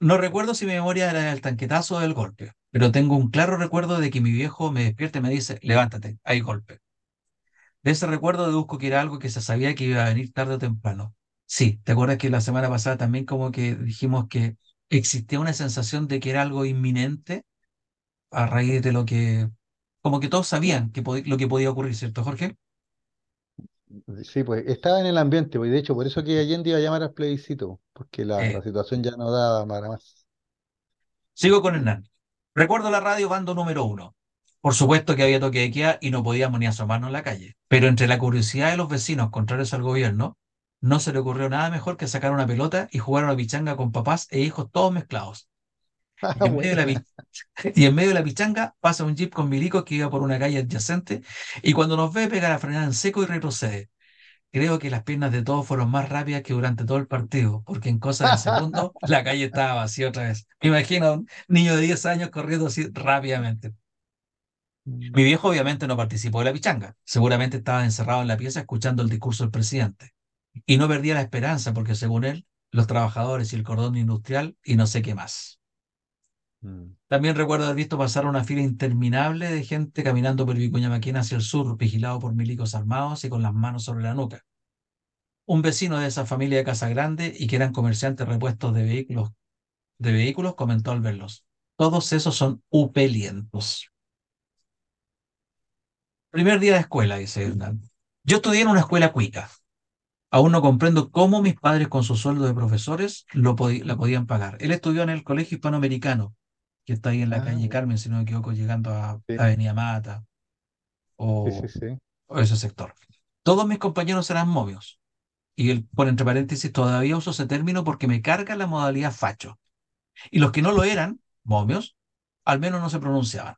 no recuerdo si mi memoria era el tanquetazo o del golpe, pero tengo un claro recuerdo de que mi viejo me despierta y me dice, levántate, hay golpe. De ese recuerdo deduzco que era algo que se sabía que iba a venir tarde o temprano. Sí, ¿te acuerdas que la semana pasada también como que dijimos que existía una sensación de que era algo inminente a raíz de lo que, como que todos sabían que lo que podía ocurrir, ¿cierto, Jorge? Sí, pues estaba en el ambiente, pues de hecho, por eso que Allende iba a llamar al plebiscito, porque la, eh. la situación ya no daba para más. Sigo con Hernán. Recuerdo la radio bando número uno. Por supuesto que había toque de queda y no podíamos ni asomarnos en la calle. Pero entre la curiosidad de los vecinos contrarios al gobierno, no se le ocurrió nada mejor que sacar una pelota y jugar a una pichanga con papás e hijos todos mezclados. Y en, medio de la, y en medio de la pichanga pasa un jeep con milicos que iba por una calle adyacente y cuando nos ve pega la frenada en seco y retrocede. Creo que las piernas de todos fueron más rápidas que durante todo el partido, porque en cosa de segundos la calle estaba vacía otra vez. Me imagino a un niño de 10 años corriendo así rápidamente. Mi viejo obviamente no participó de la pichanga, seguramente estaba encerrado en la pieza escuchando el discurso del presidente. Y no perdía la esperanza, porque según él, los trabajadores y el cordón industrial y no sé qué más. También recuerdo haber visto pasar una fila interminable de gente caminando por Vicuña Maquena hacia el sur, vigilado por milicos armados y con las manos sobre la nuca. Un vecino de esa familia de Casa Grande y que eran comerciantes repuestos de vehículos, de vehículos comentó al verlos. Todos esos son upelientos. Primer día de escuela, dice Hernán. Yo estudié en una escuela cuica. Aún no comprendo cómo mis padres con su sueldo de profesores lo pod la podían pagar. Él estudió en el Colegio Hispanoamericano, que está ahí en la ah, calle Carmen, si no me equivoco, llegando a sí. Avenida Mata o, sí, sí, o, ese sector. Todos mis compañeros eran momios. Y él pone entre paréntesis, todavía uso ese término porque me carga la modalidad facho. Y los que no lo eran, momios, al menos no se pronunciaban.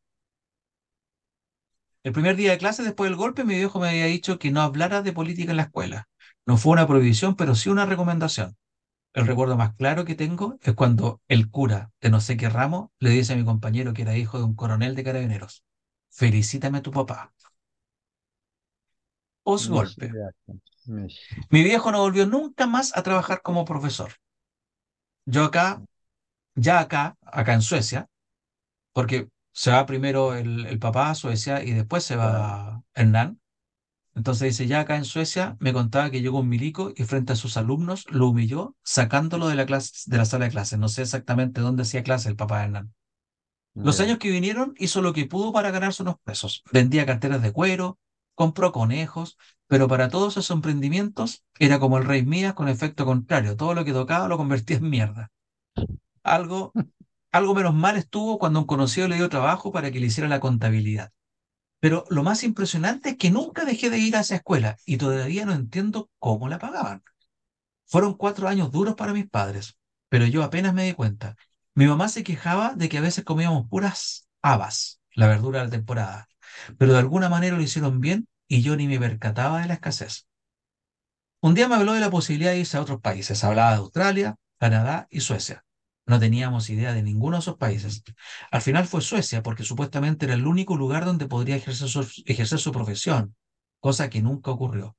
El primer día de clase, después del golpe, mi viejo me había dicho que no hablara de política en la escuela. No fue una prohibición, pero sí una recomendación. El recuerdo más claro que tengo es cuando el cura de no sé qué ramo le dice a mi compañero que era hijo de un coronel de carabineros. felicítame a tu papá. Os golpe. Mi viejo no volvió nunca más a trabajar como profesor. Yo acá, ya acá, acá en Suecia, porque se va primero el, el papá a Suecia y después se va Hernán. Entonces dice, ya acá en Suecia me contaba que llegó un milico y frente a sus alumnos lo humilló sacándolo de la clase, de la sala de clases. No sé exactamente dónde hacía clase el papá de Hernán. Los años que vinieron hizo lo que pudo para ganarse unos pesos. Vendía carteras de cuero, compró conejos, pero para todos esos emprendimientos era como el rey Mías con efecto contrario. Todo lo que tocaba lo convertía en mierda. Algo, algo menos mal estuvo cuando un conocido le dio trabajo para que le hiciera la contabilidad. Pero lo más impresionante es que nunca dejé de ir a esa escuela y todavía no entiendo cómo la pagaban. Fueron cuatro años duros para mis padres, pero yo apenas me di cuenta. Mi mamá se quejaba de que a veces comíamos puras habas, la verdura de la temporada, pero de alguna manera lo hicieron bien y yo ni me percataba de la escasez. Un día me habló de la posibilidad de irse a otros países. Hablaba de Australia, Canadá y Suecia. No teníamos idea de ninguno de esos países. Al final fue Suecia porque supuestamente era el único lugar donde podría ejercer su, profesión, cosa que nunca ocurrió.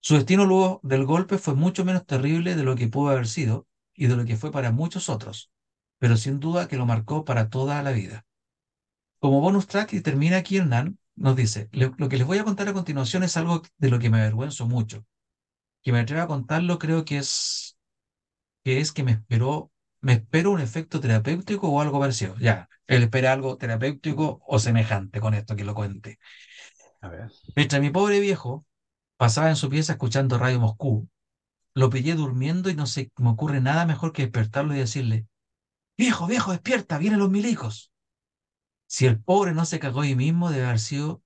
Su destino luego del golpe fue mucho menos terrible de lo que pudo haber sido y de lo que fue para muchos otros, pero sin duda que lo marcó para toda la vida. Como bonus track, y termina aquí Hernán, nos dice, "Le- lo que les voy a contar a continuación es algo de lo que me avergüenzo mucho. Que me atrevo a contarlo creo que es que es que me esperó, me espero un efecto terapéutico o algo parecido. Ya, él espera algo terapéutico o semejante con esto que lo cuente. A ver. Mientras mi pobre viejo pasaba en su pieza escuchando Radio Moscú, lo pillé durmiendo y no se me ocurre nada mejor que despertarlo y decirle, viejo, viejo, despierta, vienen los milicos. Si el pobre no se cagó ahí mismo, debe haber sido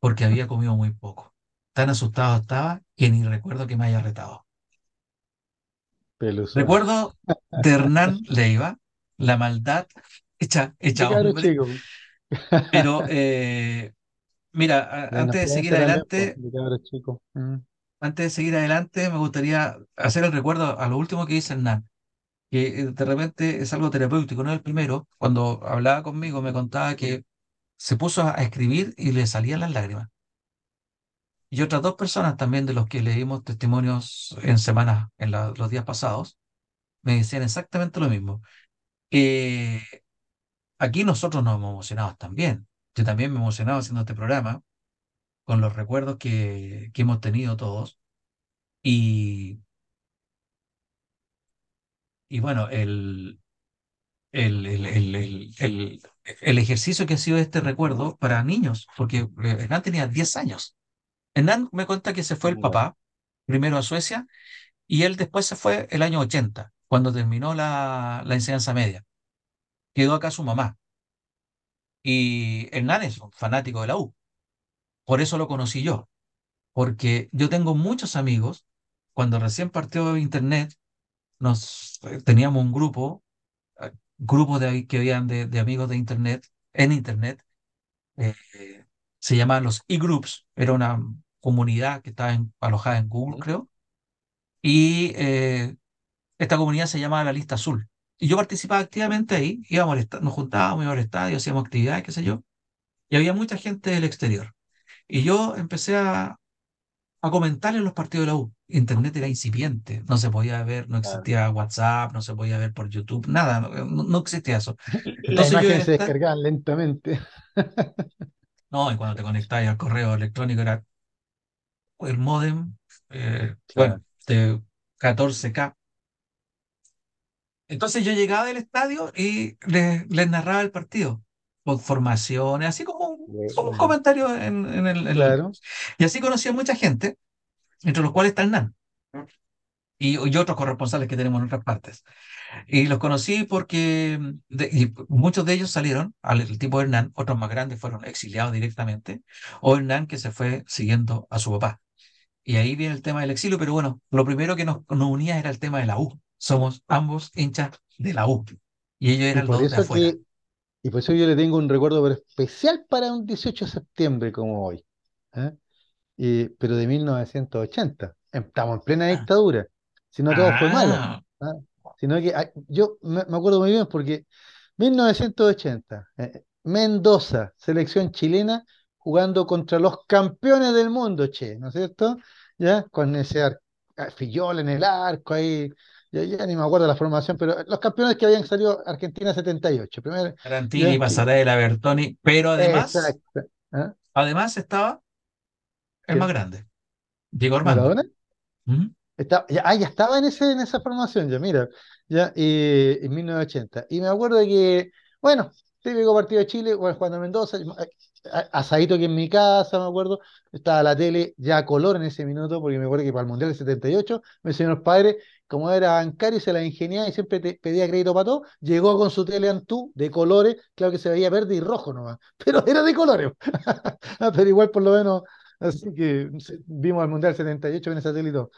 porque había comido muy poco. Tan asustado estaba que ni recuerdo que me haya retado. Recuerdo de Hernán Leiva, la maldad hecha, hecha cabro hombre, chico. pero eh, mira, La antes de seguir adelante, de chico. Mm. antes de seguir adelante, me gustaría hacer el recuerdo a lo último que dice Hernán, que eh, de repente es algo terapéutico, no el primero, cuando hablaba conmigo me contaba que se puso a escribir y le salían las lágrimas. Y otras dos personas también de los que leímos testimonios en semanas, en la- los días pasados, me decían exactamente lo mismo. Eh, aquí nosotros nos hemos emocionado también. Yo también me he emocionado haciendo este programa, con los recuerdos que, que hemos tenido todos. Y, y bueno, el, el, el, el, ejercicio que ha sido este recuerdo para niños, porque eh, Hernán tenía 10 años. Hernán me cuenta que se fue el papá, primero a Suecia, y él después se fue el año 80, cuando terminó la, la enseñanza media. Quedó acá su mamá. Y Hernán es un fanático de la U. Por eso lo conocí yo. Porque yo tengo muchos amigos. Cuando recién partió Internet, nos eh, teníamos un grupo, eh, grupos de, que habían de, de amigos de Internet, en Internet. eh, se llamaban los e-groups. Era una comunidad que estaba en- alojada en Google, creo. Y eh, esta comunidad se llamaba la Lista Azul. Y yo participaba activamente ahí, íbamos al nos juntábamos, íbamos al estadio, hacíamos actividades, qué sé yo, y había mucha gente del exterior. Y yo empecé a, a comentar en los partidos de la U. Internet era incipiente, no se podía ver, no existía WhatsApp, no se podía ver por YouTube, nada, no, no- existía eso. Las Entonces yo imágenes se descargaban lentamente. no, y cuando te conectabas al correo electrónico era el módem, eh, bueno, de 14K. Entonces yo llegaba del estadio y les, les narraba el partido, con formaciones, así como un, como un comentario en, en el, en Claro. Y así conocí a mucha gente, entre los cuales está Hernán y, y otros corresponsales que tenemos en otras partes. Y los conocí porque de- y muchos de ellos salieron, al el tipo de Hernán, otros más grandes fueron exiliados directamente, o Hernán que se fue siguiendo a su papá. Y ahí viene el tema del exilio, pero bueno, lo primero que nos, nos unía era el tema de la U. Somos ambos hinchas de la U. Y ellos Y eran por los de afuera. que, y por eso yo le tengo un recuerdo especial para un 18 de septiembre como hoy. ¿eh? Y- pero de 1980. Estamos en plena dictadura. Si no todo fue malo. Ah, ¿ah? Sino que ah, yo me, me acuerdo muy bien porque 1980, eh, Mendoza, selección chilena, jugando contra los campeones del mundo, che, ¿no es cierto? Ya, con ese ar Fillol en el arco ahí, ya, ya, ni me acuerdo la formación, pero los campeones que habían salido Argentina 78. Primero, Tarantini, Pasarela, Bertoni, pero además, ¿ah? además estaba el más grande, Diego Armando. Está, ya, ah, ya estaba en, ese, en esa formación, ya, mira, ya, y, en 1980. Y me acuerdo de que, bueno, típico partido de Chile, bueno, Juan de Mendoza, asadito aquí en mi casa, me acuerdo, estaba la tele ya a color en ese minuto, porque me acuerdo que para el Mundial del 78, me enseñaron los padres, como era bancario, se la ingeniaba y siempre te pedía crédito para todo, llegó con su tele Antú de colores, claro que se veía verde y rojo nomás, pero era de colores, pero igual por lo menos, así que vimos el Mundial del 78 en esa tele y.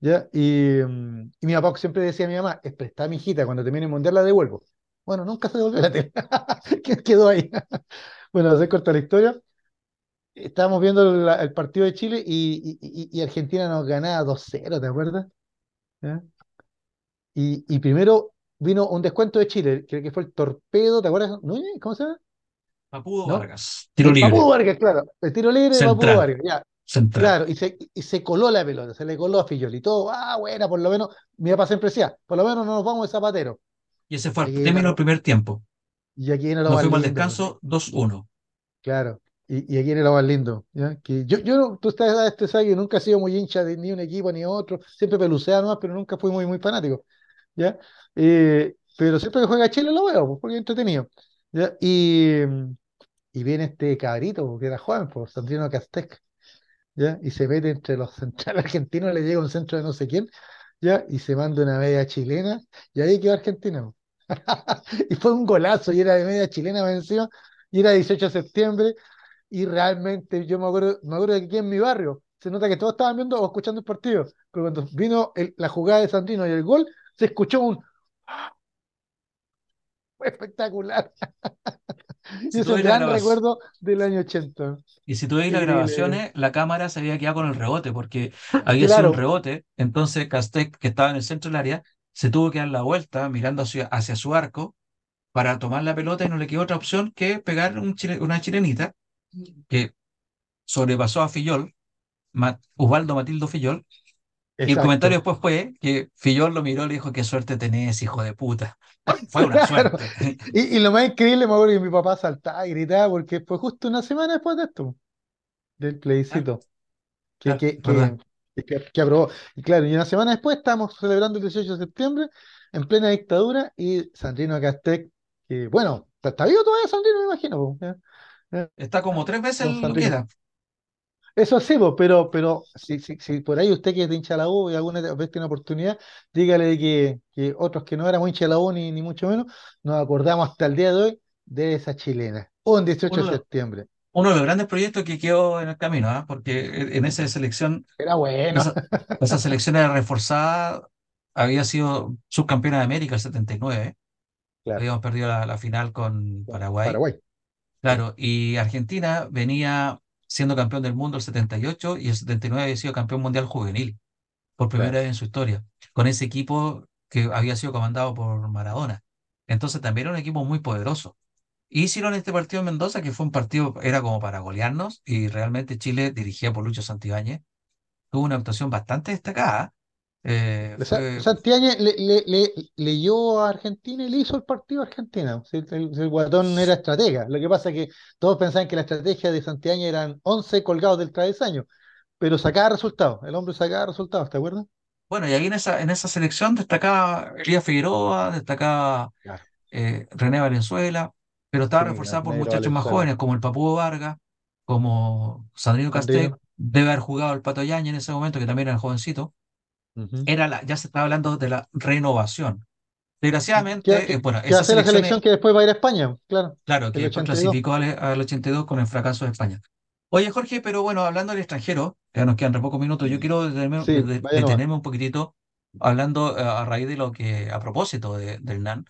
¿Ya? Mm, y mi papá siempre decía a mi mamá, es mi hijita, cuando termine el mundial la devuelvo. Bueno, nunca se devolvió la tele. Quedó ahí. Bueno, se corta la historia. Estábamos viendo el partido de Chile y, y, Argentina nos ganaba 2-0, ¿te acuerdas? Y, y, primero vino un descuento de Chile, creo que fue el torpedo, ¿te acuerdas? ¿Cómo se llama? Papudo Vargas. Tiro libre. Papudo Vargas, claro. El tiro libre de Papudo Vargas, ya. Claro, y se, y se coló la pelota, se le coló a Fillol y todo, ah, bueno, por lo menos, mi papá siempre decía, por lo menos no nos vamos de zapatero. Y ese fue el término del primer tiempo. Y aquí no lo Nos fuimos al descanso 2-1. Claro, y, y aquí en lo más lindo. ¿ya? Que yo, yo, tú estás, este sabes nunca he sido muy hincha de ni un equipo ni otro, siempre pelucea nomás, pero nunca fui muy, muy fanático. ¿ya? Eh, pero siempre que juega Chile lo veo, pues, porque es entretenido. ¿ya? Y, y viene este cabrito, que era joven, pues, Sandrino Castec. ¿ya? Y se mete entre los centrales argentinos, le llega un centro de no sé quién, ¿ya? Y se manda una media chilena, y ahí quedó Argentina. y fue un golazo, y era de media chilena venció, y era 18 de septiembre, y realmente yo me acuerdo, me acuerdo que aquí en mi barrio, se nota que todos estaban viendo o escuchando el partido, pero cuando vino la jugada de Santino y el gol, se escuchó un... Fue espectacular. y es un gran recuerdo del año 80. Y si tú ves las grabaciones, la cámara se había quedado con el rebote, porque había sido un rebote. Entonces Castec, que estaba en el centro del área, se tuvo que dar la vuelta mirando hacia, hacia su arco para tomar la pelota y no le quedó otra opción que pegar un una chilenita que sobrepasó a Fillol, Osvaldo Matildo Fillol, y el comentario después fue que Fillol lo miró y le dijo, qué suerte tenés, hijo de puta. Fue una suerte. Y, lo más increíble, me acuerdo que mi papá saltaba y gritaba porque fue justo una semana después de esto, del plebiscito. que, que, que, aprobó. Y claro, y una semana después estamos celebrando el 18 de septiembre en plena dictadura y Sandrino Castec, que bueno, está vivo todavía Sandrino, me imagino. Está como tres veces lo que era. Eso sí, pero, pero si, si, si, por ahí usted que es de hincha la U y alguna vez tiene oportunidad, dígale que, que otros que no éramos hincha de la U ni, ni mucho menos, nos acordamos hasta el día de hoy de esa chilena, un 18 de septiembre. Uno de los grandes proyectos que quedó en el camino, ¿ah? porque en esa selección. Era bueno. Esa, selección era reforzada, había sido subcampeona de América el 79. Habíamos perdido la, la final con Paraguay. Paraguay. Claro, y Argentina venía siendo campeón del mundo el 78 y el 79 había sido campeón mundial juvenil por primera vez en su historia, con ese equipo que había sido comandado por Maradona. Entonces también era un equipo muy poderoso. Hicieron este partido en Mendoza, que fue un partido, era como para golearnos, y realmente Chile, dirigida por Lucho Santibáñez, tuvo una actuación bastante destacada. Eh, Santibáñez le, le, leyó a Argentina y le hizo el partido a Argentina. El, guatón era estratega. Lo que pasa es que todos pensaban que la estrategia de Santibáñez eran 11 colgados del travesaño, pero sacaba resultados. El hombre sacaba resultados, ¿te acuerdas? Bueno, y ahí en esa, en esa selección destacaba Elías Figueroa, destacaba eh, René Valenzuela, pero estaba reforzada por muchachos más jóvenes, como el Papudo Vargas, como Sandrino Castel, debe haber jugado el Pato Yaña en ese momento, que también era jovencito. Era la, ya se estaba hablando de la renovación. Desgraciadamente, eh, bueno, esa la selección que después va a ir a España, claro. Claro, que después clasificó al, 82 con el fracaso de España. Oye, Jorge, pero bueno, hablando del extranjero, ya nos quedan re pocos minutos, yo quiero detenerme, un poquitito hablando eh, a raíz de lo que, a propósito de, del NAN,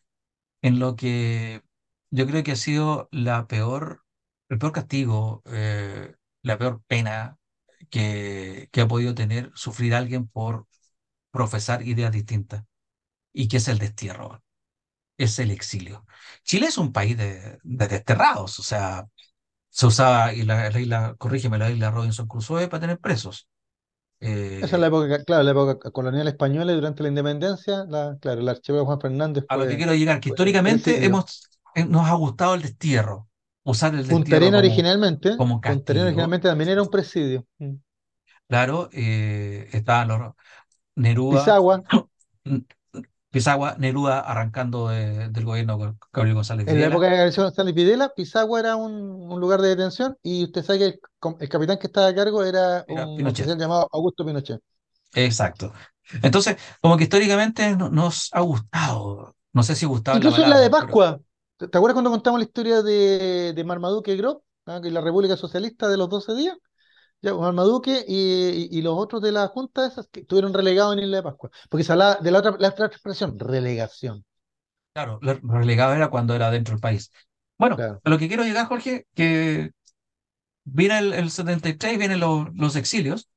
en lo que yo creo que ha sido la peor, el peor castigo, eh, la peor pena que, que ha podido tener, sufrir alguien por profesar ideas distintas y que es el destierro. es el exilio. Chile es un país de, de desterrados, o sea, se usaba, y la, la isla, corrígeme, la isla Robinson Crusoe para tener presos. Esa es la Eh, época, claro, la época colonial española y durante la independencia, la, claro, el archivo Juan Fernández a lo que fue, quiero llegar, que fue históricamente hemos, eh, nos ha gustado el destierro, usar el Punta destierro como, originalmente, como Punta Arenas castigo. originalmente también era un presidio. Mm. Claro, eh, estaban los Neruda, Pisagua, Pisagua, Neruda arrancando de- del gobierno con Gabriel González en la época de García González Videla, Pisagua era un, un lugar de detención y usted sabe que el, capitán que estaba a cargo era Era un Pinochet. oficial llamado Augusto Pinochet. Exacto. Entonces, como que históricamente no- nos ha gustado, no sé si gustado es la Incluso en la de palabra, pero Pascua. ¿Te acuerdas cuando contamos la historia de, de Marmaduke Grob? ¿Ah? Que la República Socialista de los 12 días. Ya, pues, Marmaduke y, y- y los otros de la Junta esas que estuvieron relegados en Isla de Pascua. Porque se hablaba de la otra, la otra expresión, relegación. claro, relegado era cuando era dentro del país. Bueno, Claro. a lo que quiero llegar, Jorge, que viene el, el 73, vienen los, los exilios.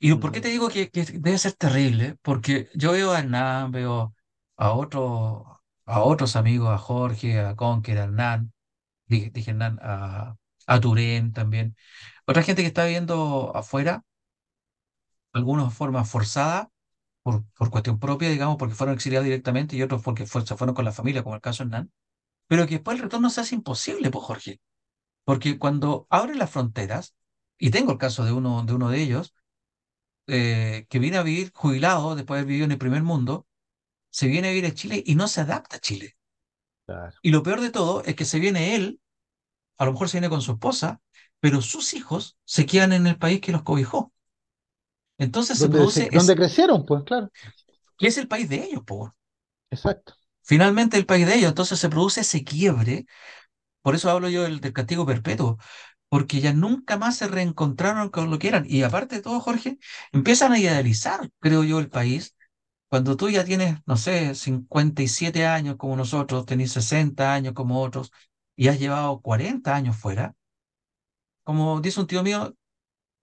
¿Y por qué te digo que, que debe ser terrible? Porque yo veo a Hernán, veo a, otro, a otros amigos, a Jorge, a Conker, a Hernán, dije, Hernán, a, a Turén también. Otra gente que está viviendo afuera, algunos de forma forzada, por, por cuestión propia, digamos, porque fueron exiliados directamente y otros porque se fueron con la familia, como el caso de Hernán, pero que después el retorno se hace imposible, pues Jorge, porque cuando abren las fronteras, y tengo el caso de uno de, uno de ellos, eh, que viene a vivir jubilado después de haber vivido en el primer mundo, se viene a vivir a Chile y no se adapta a Chile. Claro. Y lo peor de todo es que se viene él, a lo mejor se viene con su esposa, pero sus hijos se quedan en el país que los cobijó. Entonces se produce, se- donde crecieron, pues, claro. que es el país de ellos, po. Exacto. Finalmente el país de ellos. Entonces se produce ese quiebre. Por eso hablo yo del, del castigo perpetuo, porque ya nunca más se reencontraron con lo que eran. Y aparte de todo, Jorge, empiezan a idealizar, creo yo, el país. Cuando tú ya tienes, no sé, 57 años como nosotros, tenés 60 años como otros, y has llevado 40 años fuera, como dice un tío mío,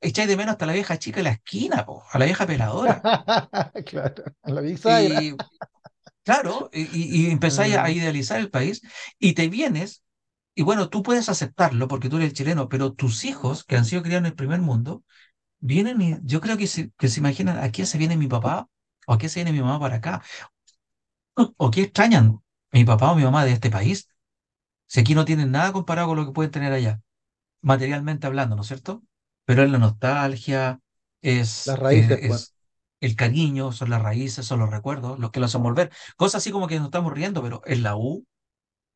echáis de menos hasta la vieja chica de la esquina, po, a la vieja peladora. Claro, a la bisagra. Y claro, y, y- empezáis a idealizar el país y te vienes, y bueno, tú puedes aceptarlo porque tú eres el chileno, pero tus hijos, que han sido criados en el primer mundo, vienen y yo creo que se, que se imaginan, ¿a qué se viene mi papá? ¿O a qué se viene mi mamá para acá? ¿O qué extrañan mi papá o mi mamá de este país? Si aquí no tienen nada comparado con lo que pueden tener allá, materialmente hablando, ¿no es cierto? Pero es la nostalgia, es, Las raíces, eh, pues. es el cariño, son las raíces, son los recuerdos, los que lo hacen volver. Cosas así como que nos estamos riendo, pero en la U,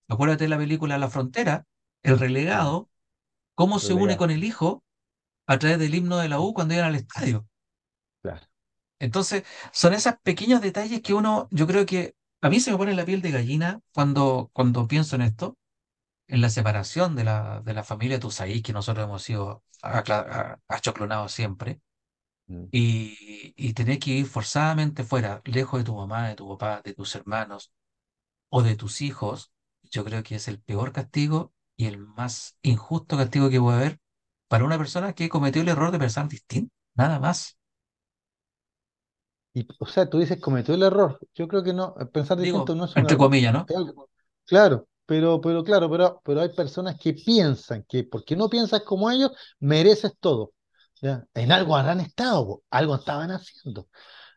acuérdate de la película La Frontera, el relegado, cómo se une con el hijo a través del himno de la U cuando iban al estadio. Entonces, son esos pequeños detalles que uno, yo creo que a mí se me pone la piel de gallina cuando, cuando pienso en esto, en la separación de la, de la familia Tusaí, que nosotros hemos sido achoclonados siempre, Mm. y, y tener que ir forzadamente fuera, lejos de tu mamá, de tu papá, de tus hermanos o de tus hijos, yo creo que es el peor castigo y el más injusto castigo que puede haber para una persona que cometió el error de pensar distinto, nada más. Y, o sea, tú dices cometió el error. Yo creo que no, pensar distinto Digo, no es un entre error. comillas, ¿no? Claro, pero, pero claro, pero, pero hay personas que piensan que porque no piensas como ellos, mereces todo. ¿ya? En algo habrán estado, po, algo estaban haciendo.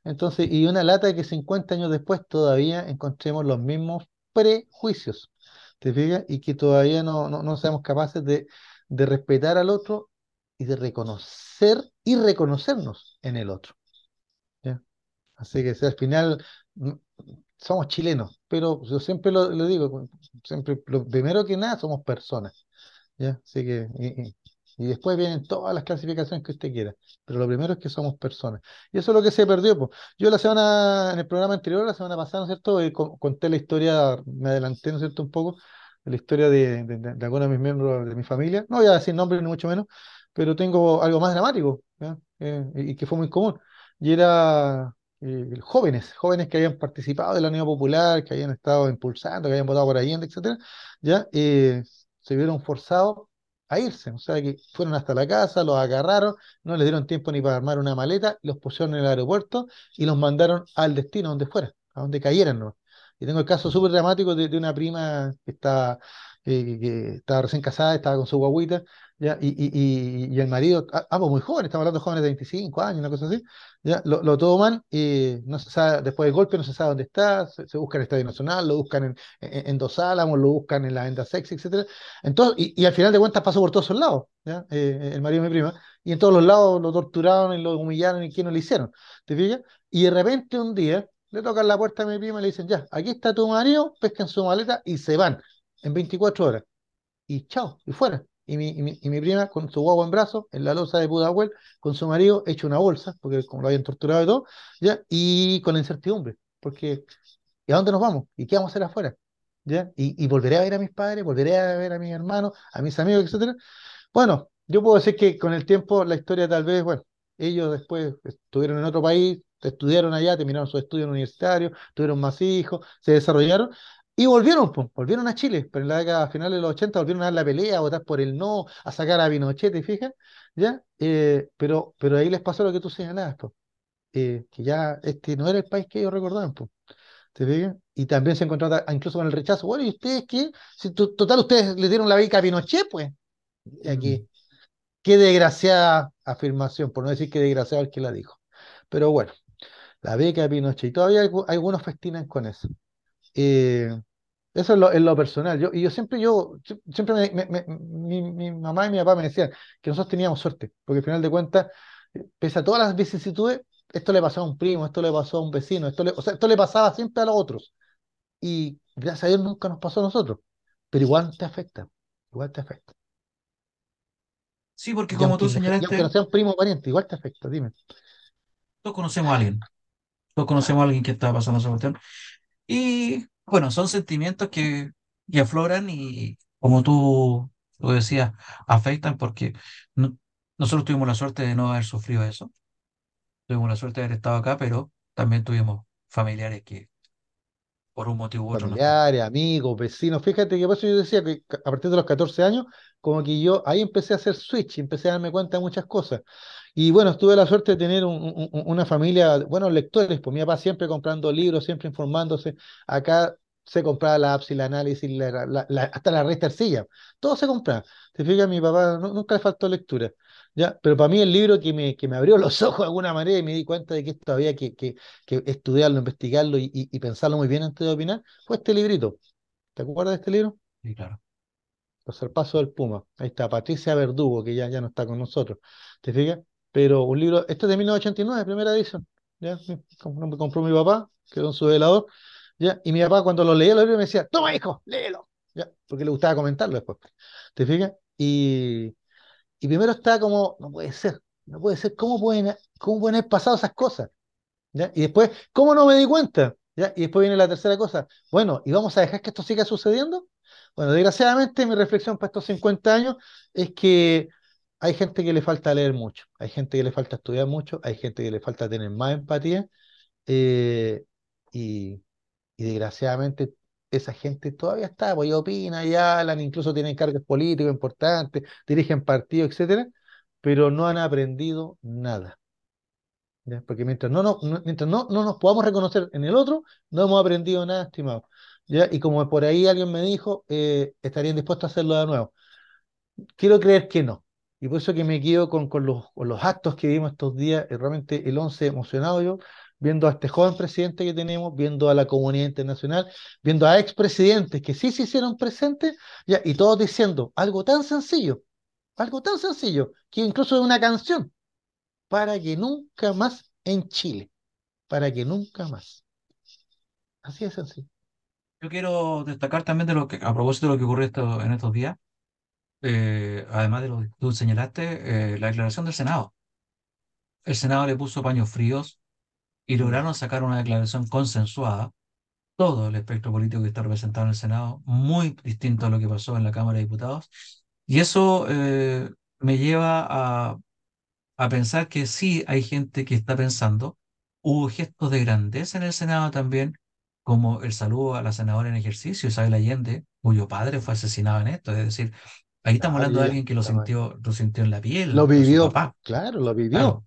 Entonces, y una lata de que 50 años después todavía encontremos los mismos prejuicios, ¿te fijas? Y que todavía no, no, no seamos capaces de, de respetar al otro y de reconocer y reconocernos en el otro. Así que si al final mm, somos chilenos, pero yo siempre lo, digo, siempre, lo primero que nada somos personas, ¿ya? Así que, y, después vienen todas las clasificaciones que usted quiera, pero lo primero es que somos personas. Y eso es lo que se perdió. Yo la semana, en el programa anterior, la semana pasada, ¿no es cierto? Eh, con- conté la historia, me adelanté, ¿no es cierto? Un poco, la historia de algunos de mis miembros de mi familia. No voy a decir nombres ni mucho menos, pero tengo algo más dramático, ¿ya? Eh, y, y que fue muy común. Y era eh, jóvenes, jóvenes que habían participado de la Unión Popular, que habían estado impulsando, que habían votado por Allende, etcétera, ya eh, se vieron forzados a irse, o sea que fueron hasta la casa, los agarraron, no les dieron tiempo ni para armar una maleta, los pusieron en el aeropuerto y los mandaron al destino, donde fuera, a donde cayeran, ¿no? Y tengo el caso súper dramático de, de, una prima que está, eh, que estaba recién casada, estaba con su guaguita, ¿ya? Y, y, y, el marido, ambos muy jóvenes, estamos hablando de jóvenes de 25 años, una cosa así, ¿ya? Lo, lo toman y no se sabe, después del golpe no se sabe dónde está, se, se busca en el Estadio Nacional, lo buscan en, en, en, Dos Álamos, lo buscan en la venda sexy, etc. Entonces, y, y, al final de cuentas pasó por todos esos lados, ¿ya? Eh, el marido de mi prima, y en todos los lados lo torturaron y lo humillaron y quién no le hicieron, ¿te fijas? Y de repente un día le tocan la puerta a mi prima y le dicen, ya, aquí está tu marido, pescan su maleta y se van en 24 horas. Y chao, y fuera. Y mi, y mi, prima con su guagua en brazos, en la losa de Pudahuel, con su marido hecho una bolsa, porque como lo habían torturado y todo, ¿ya? y con la incertidumbre, porque ¿y a dónde nos vamos? ¿Y qué vamos a hacer afuera? ¿Ya? Y, y volveré a ver a mis padres, volveré a ver a mis hermanos, a mis amigos, etcétera. Bueno, yo puedo decir que con el tiempo la historia tal vez, bueno, ellos después estuvieron en otro país, estudiaron allá, terminaron sus estudios universitarios, tuvieron más hijos, se desarrollaron y volvieron, pues, volvieron a Chile, pero en la década final de los 80 volvieron a dar la pelea, a votar por el no, a sacar a Pinochet, ¿te fijas? ¿Ya? Eh, pero, pero ahí les pasó lo que tú señalabas, pues, eh, que ya este no era el país que ellos recordaban, pues. ¿Te fijas? Y también se encontraron incluso con el rechazo. Bueno, ¿y ustedes qué? Si, total, ustedes le dieron la beca a Pinochet, pues. Y aquí, qué desgraciada afirmación, por no decir qué desgraciado el que la dijo. Pero bueno, la beca de Pinochet, y todavía algunos festinan con eso. Eh, eso es lo, en lo personal. Yo, y yo siempre, yo, siempre me, me, mi, mi, mamá y mi papá me decían que nosotros teníamos suerte, porque al final de cuentas, pese a todas las vicisitudes, esto le pasó a un primo, esto le pasó a un vecino, esto le, o sea, esto le pasaba siempre a los otros. Y gracias a Dios nunca nos pasó a nosotros. Pero igual te afecta, igual te afecta. Sí, porque como tú señalaste. Aunque no sea un primo pariente, igual te afecta, dime. Todos conocemos a alguien. Todos conocemos a alguien que está pasando esa cuestión. Y bueno, son sentimientos que, que afloran y, como tú, tú decías, afectan porque no, nosotros tuvimos la suerte de no haber sufrido eso. Tuvimos la suerte de haber estado acá, pero también tuvimos familiares que por un motivo u otro. Familiares, amigos, vecinos. Fíjate que por eso yo decía que a partir de los 14 años, como que yo ahí empecé a hacer switch, empecé a darme cuenta de muchas cosas. Y bueno, tuve la suerte de tener un, un, una familia, buenos lectores, pues mi papá siempre comprando libros, siempre informándose. Acá se compraba la APS y la análisis, la, la, la, hasta la resta arcilla. Todo se compraba. Te fijas, mi papá no, nunca le faltó lectura. ¿ya? Pero para mí el libro que me, que me abrió los ojos de alguna manera y me di cuenta de que esto había que, que, que estudiarlo, investigarlo y, y, y, pensarlo muy bien antes de opinar, fue este librito. ¿Te acuerdas de este libro? Sí, claro. Los paso del Puma. Ahí está, Patricia Verdugo, que ya, ya no está con nosotros. ¿Te fijas? Pero un libro, este es de 1989, primera edición. ¿ya? Me compró mi papá, quedó en su velador. ¿ya? Y mi papá cuando lo leía, lo me decía, toma hijo, léelo. ¿ya? Porque le gustaba comentarlo después. ¿Te fijas? Y, y primero está como, no puede ser, no puede ser, ¿cómo pueden, cómo pueden haber pasado esas cosas? ¿Ya? Y después, ¿cómo no me di cuenta? ¿Ya? Y después viene la tercera cosa, bueno, ¿y vamos a dejar que esto siga sucediendo? Bueno, desgraciadamente mi reflexión para estos 50 años es que hay gente que le falta leer mucho, hay gente que le falta estudiar mucho, hay gente que le falta tener más empatía eh, y, y, desgraciadamente esa gente todavía está, pues opina y hablan, incluso tienen cargos políticos importantes, dirigen partidos, etcétera, pero no han aprendido nada. ¿ya? Porque mientras, no, no, mientras no, no nos podamos reconocer en el otro, no hemos aprendido nada, estimado. ¿ya? Y como por ahí alguien me dijo, eh, estarían dispuestos a hacerlo de nuevo. Quiero creer que no. Y por eso que me quedo con, con, los, con los actos que vimos estos días, realmente el 11 emocionado yo, viendo a este joven presidente que tenemos, viendo a la comunidad internacional, viendo a expresidentes que sí se hicieron presentes, ya, y todos diciendo algo tan sencillo, algo tan sencillo, que incluso es una canción, para que nunca más en Chile, para que nunca más. Así es sencillo. Yo quiero destacar también de lo que, a propósito de lo que ocurrió esto, en estos días, eh, además de lo que tú señalaste, eh, la declaración del Senado. El Senado le puso paños fríos y lograron sacar una declaración consensuada. Todo el espectro político que está representado en el Senado, muy distinto a lo que pasó en la Cámara de Diputados. Y eso eh, me lleva a, a pensar que sí hay gente que está pensando. Hubo gestos de grandeza en el Senado también, como el saludo a la senadora en ejercicio, Isabel Allende, cuyo padre fue asesinado en esto. Es decir, ahí estamos hablando de alguien que lo sintió, lo sintió en la piel. Lo vivió, papá. claro, lo vivió. Claro.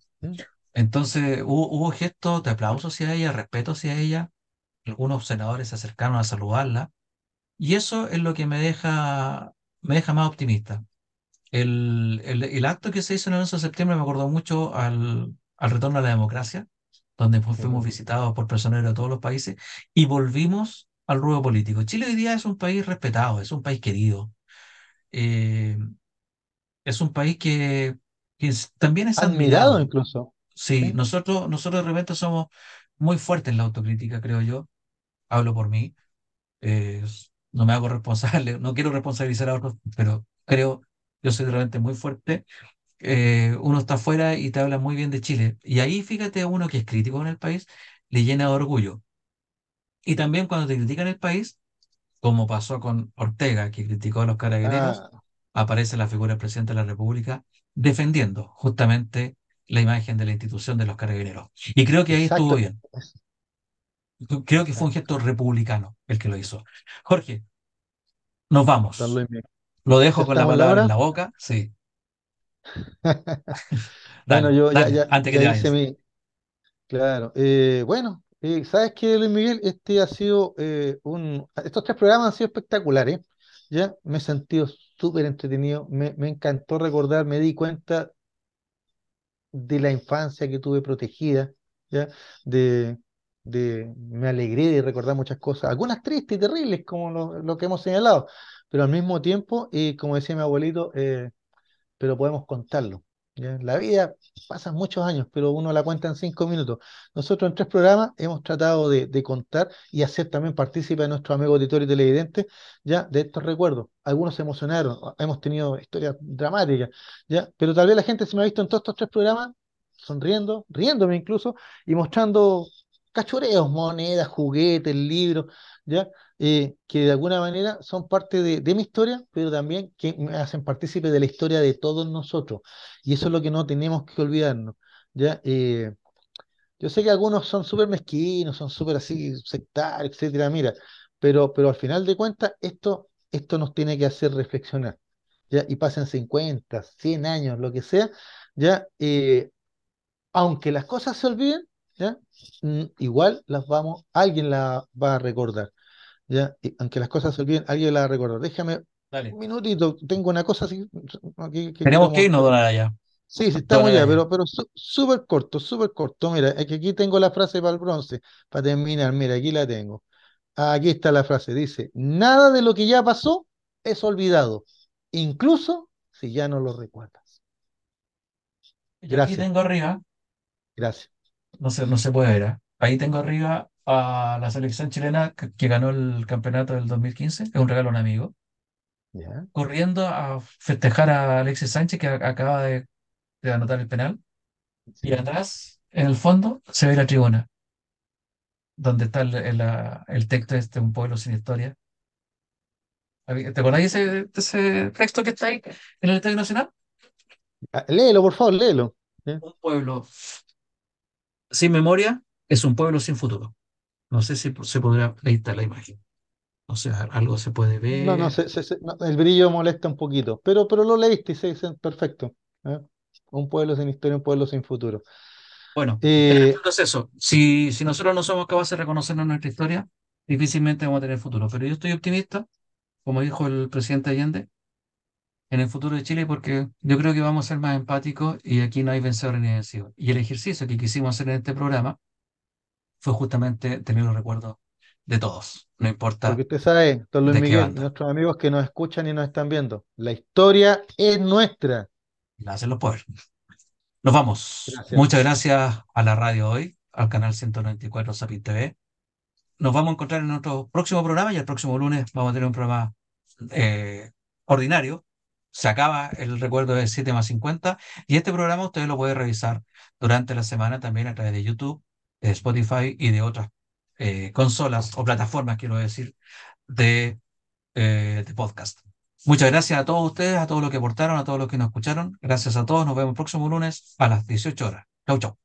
Entonces hubo, hubo gestos de aplauso hacia ella, respeto hacia ella, algunos senadores se acercaron a saludarla, y eso es lo que me deja, me deja más optimista. El, el, el acto que se hizo en el 11 de septiembre me acordó mucho al, al retorno a la democracia, donde fuimos visitados por personeros de todos los países y volvimos al ruedo político. Chile hoy día es un país respetado, es un país querido. Eh, es un país que, que también es Admirado admirado. incluso. Sí, Sí. nosotros, nosotros de repente somos muy fuertes en la autocrítica, creo yo. Hablo por mí. Eh, no me hago responsable, no quiero responsabilizar a otros, pero creo, yo soy de repente muy fuerte. Eh, uno está afuera y te habla muy bien de Chile. Y ahí, fíjate, uno que es crítico en el país, le llena de orgullo. Y también cuando te critican el país, como pasó con Ortega, que criticó a los carabineros, Ah, aparece la figura del presidente de la República defendiendo justamente la imagen de la institución de los carabineros. Y creo que ahí estuvo bien. Creo que fue un gesto republicano el que lo hizo. Jorge, nos vamos. Lo ¿Ya dejo con la palabra en la boca. Sí. Bueno, Dale, yo ya, dale, ya, antes que ya te hice vayas. mi. Claro. eh, bueno, eh, ¿sabes qué, Luis Miguel? Este ha sido eh, un. Estos tres programas han sido espectaculares. Ya me he sentido súper entretenido. Me, me encantó recordar, me di cuenta de la infancia que tuve protegida. ¿Ya? De, de, me alegré de recordar muchas cosas, algunas tristes y terribles, como lo, lo que hemos señalado, pero al mismo tiempo, y como decía mi abuelito, eh, pero podemos contarlo. La vida pasa muchos años, pero uno la cuenta en cinco minutos. Nosotros en tres programas hemos tratado de, contar y hacer también partícipe a nuestros amigos auditores y televidentes ya de estos recuerdos. Algunos se emocionaron, hemos tenido historias dramáticas, ya, pero tal vez la gente se me ha visto en todos estos tres programas sonriendo, riéndome incluso y mostrando cachureos, monedas, juguetes, libros, ya, eh, que de alguna manera son parte de, mi historia, pero también que me hacen partícipe de la historia de todos nosotros. Y eso es lo que no tenemos que olvidarnos, ¿ya? Eh, yo sé que algunos son súper mezquinos, son súper así sectarios, etcétera, mira, pero, pero al final de cuentas esto, esto nos tiene que hacer reflexionar, ¿ya? Y pasen 50, 100 años, lo que sea, ¿ya? Eh, aunque las cosas se olviden, ¿ya? Mm, igual las vamos, alguien las va a recordar. ¿ya? Y aunque las cosas se olviden, alguien las va a recordar. Déjame Dale. un minutito, tengo una cosa así aquí que Tenemos que irnos, don Araya. Sí, sí, estamos ya, pero, pero su- súper corto, súper corto. Mira, es que aquí tengo la frase para el bronce, para terminar. Mira, aquí la tengo. Aquí está la frase. Dice, nada de lo que ya pasó es olvidado, incluso si ya no lo recuerdas. Y aquí Gracias, tengo arriba, gracias. No se, no se puede ver, ¿eh? Ahí tengo arriba a la selección chilena que, que ganó el campeonato del 2015. Es un regalo a un amigo. Corriendo a festejar a Alexis Sánchez que a- acaba de, de anotar el penal. Y Sí. atrás, en el fondo, se ve la tribuna, donde está el, el, el texto este, un pueblo sin historia. ¿Te acordás de ese, texto que está ahí en el Estadio Nacional? Ah, Léelo, por favor, léelo. Un pueblo sin memoria es un pueblo sin futuro. No sé si se podrá, ahí está la imagen. O sea, algo se puede No, no, ver. se- se- se- no, el brillo molesta un poquito, pero, pero lo leíste y se, se- perfecto. ¿ya? Un pueblo sin historia, un pueblo sin futuro. Bueno, Eh, entonces eso, si, si nosotros no somos capaces de reconocernos nuestra historia, difícilmente vamos a tener futuro. Pero yo estoy optimista, como dijo el presidente Allende, en el futuro de Chile, porque yo creo que vamos a ser más empáticos y aquí no hay vencedores ni vencidos. Y el ejercicio que quisimos hacer en este programa fue justamente tener los recuerdos de todos, no importa porque usted sabe, don Luis Miguel, nuestros amigos que nos escuchan y nos están viendo, la historia es nuestra. La hacen los pueblos. Nos vamos. Gracias. Muchas gracias a la radio hoy, al canal 194 Sapin TV. Nos vamos a encontrar en nuestro próximo programa y el próximo lunes vamos a tener un programa eh, ordinario. Se acaba el recuerdo de 7 más 50 y este programa ustedes lo pueden revisar durante la semana también a través de YouTube, de Spotify y de otras eh, consolas o plataformas, quiero decir, de, eh, de podcast. Muchas gracias a todos ustedes, a todos los que aportaron, a todos los que nos escucharon. Gracias a todos. Nos vemos el próximo lunes a las 18 horas. Chau, chau.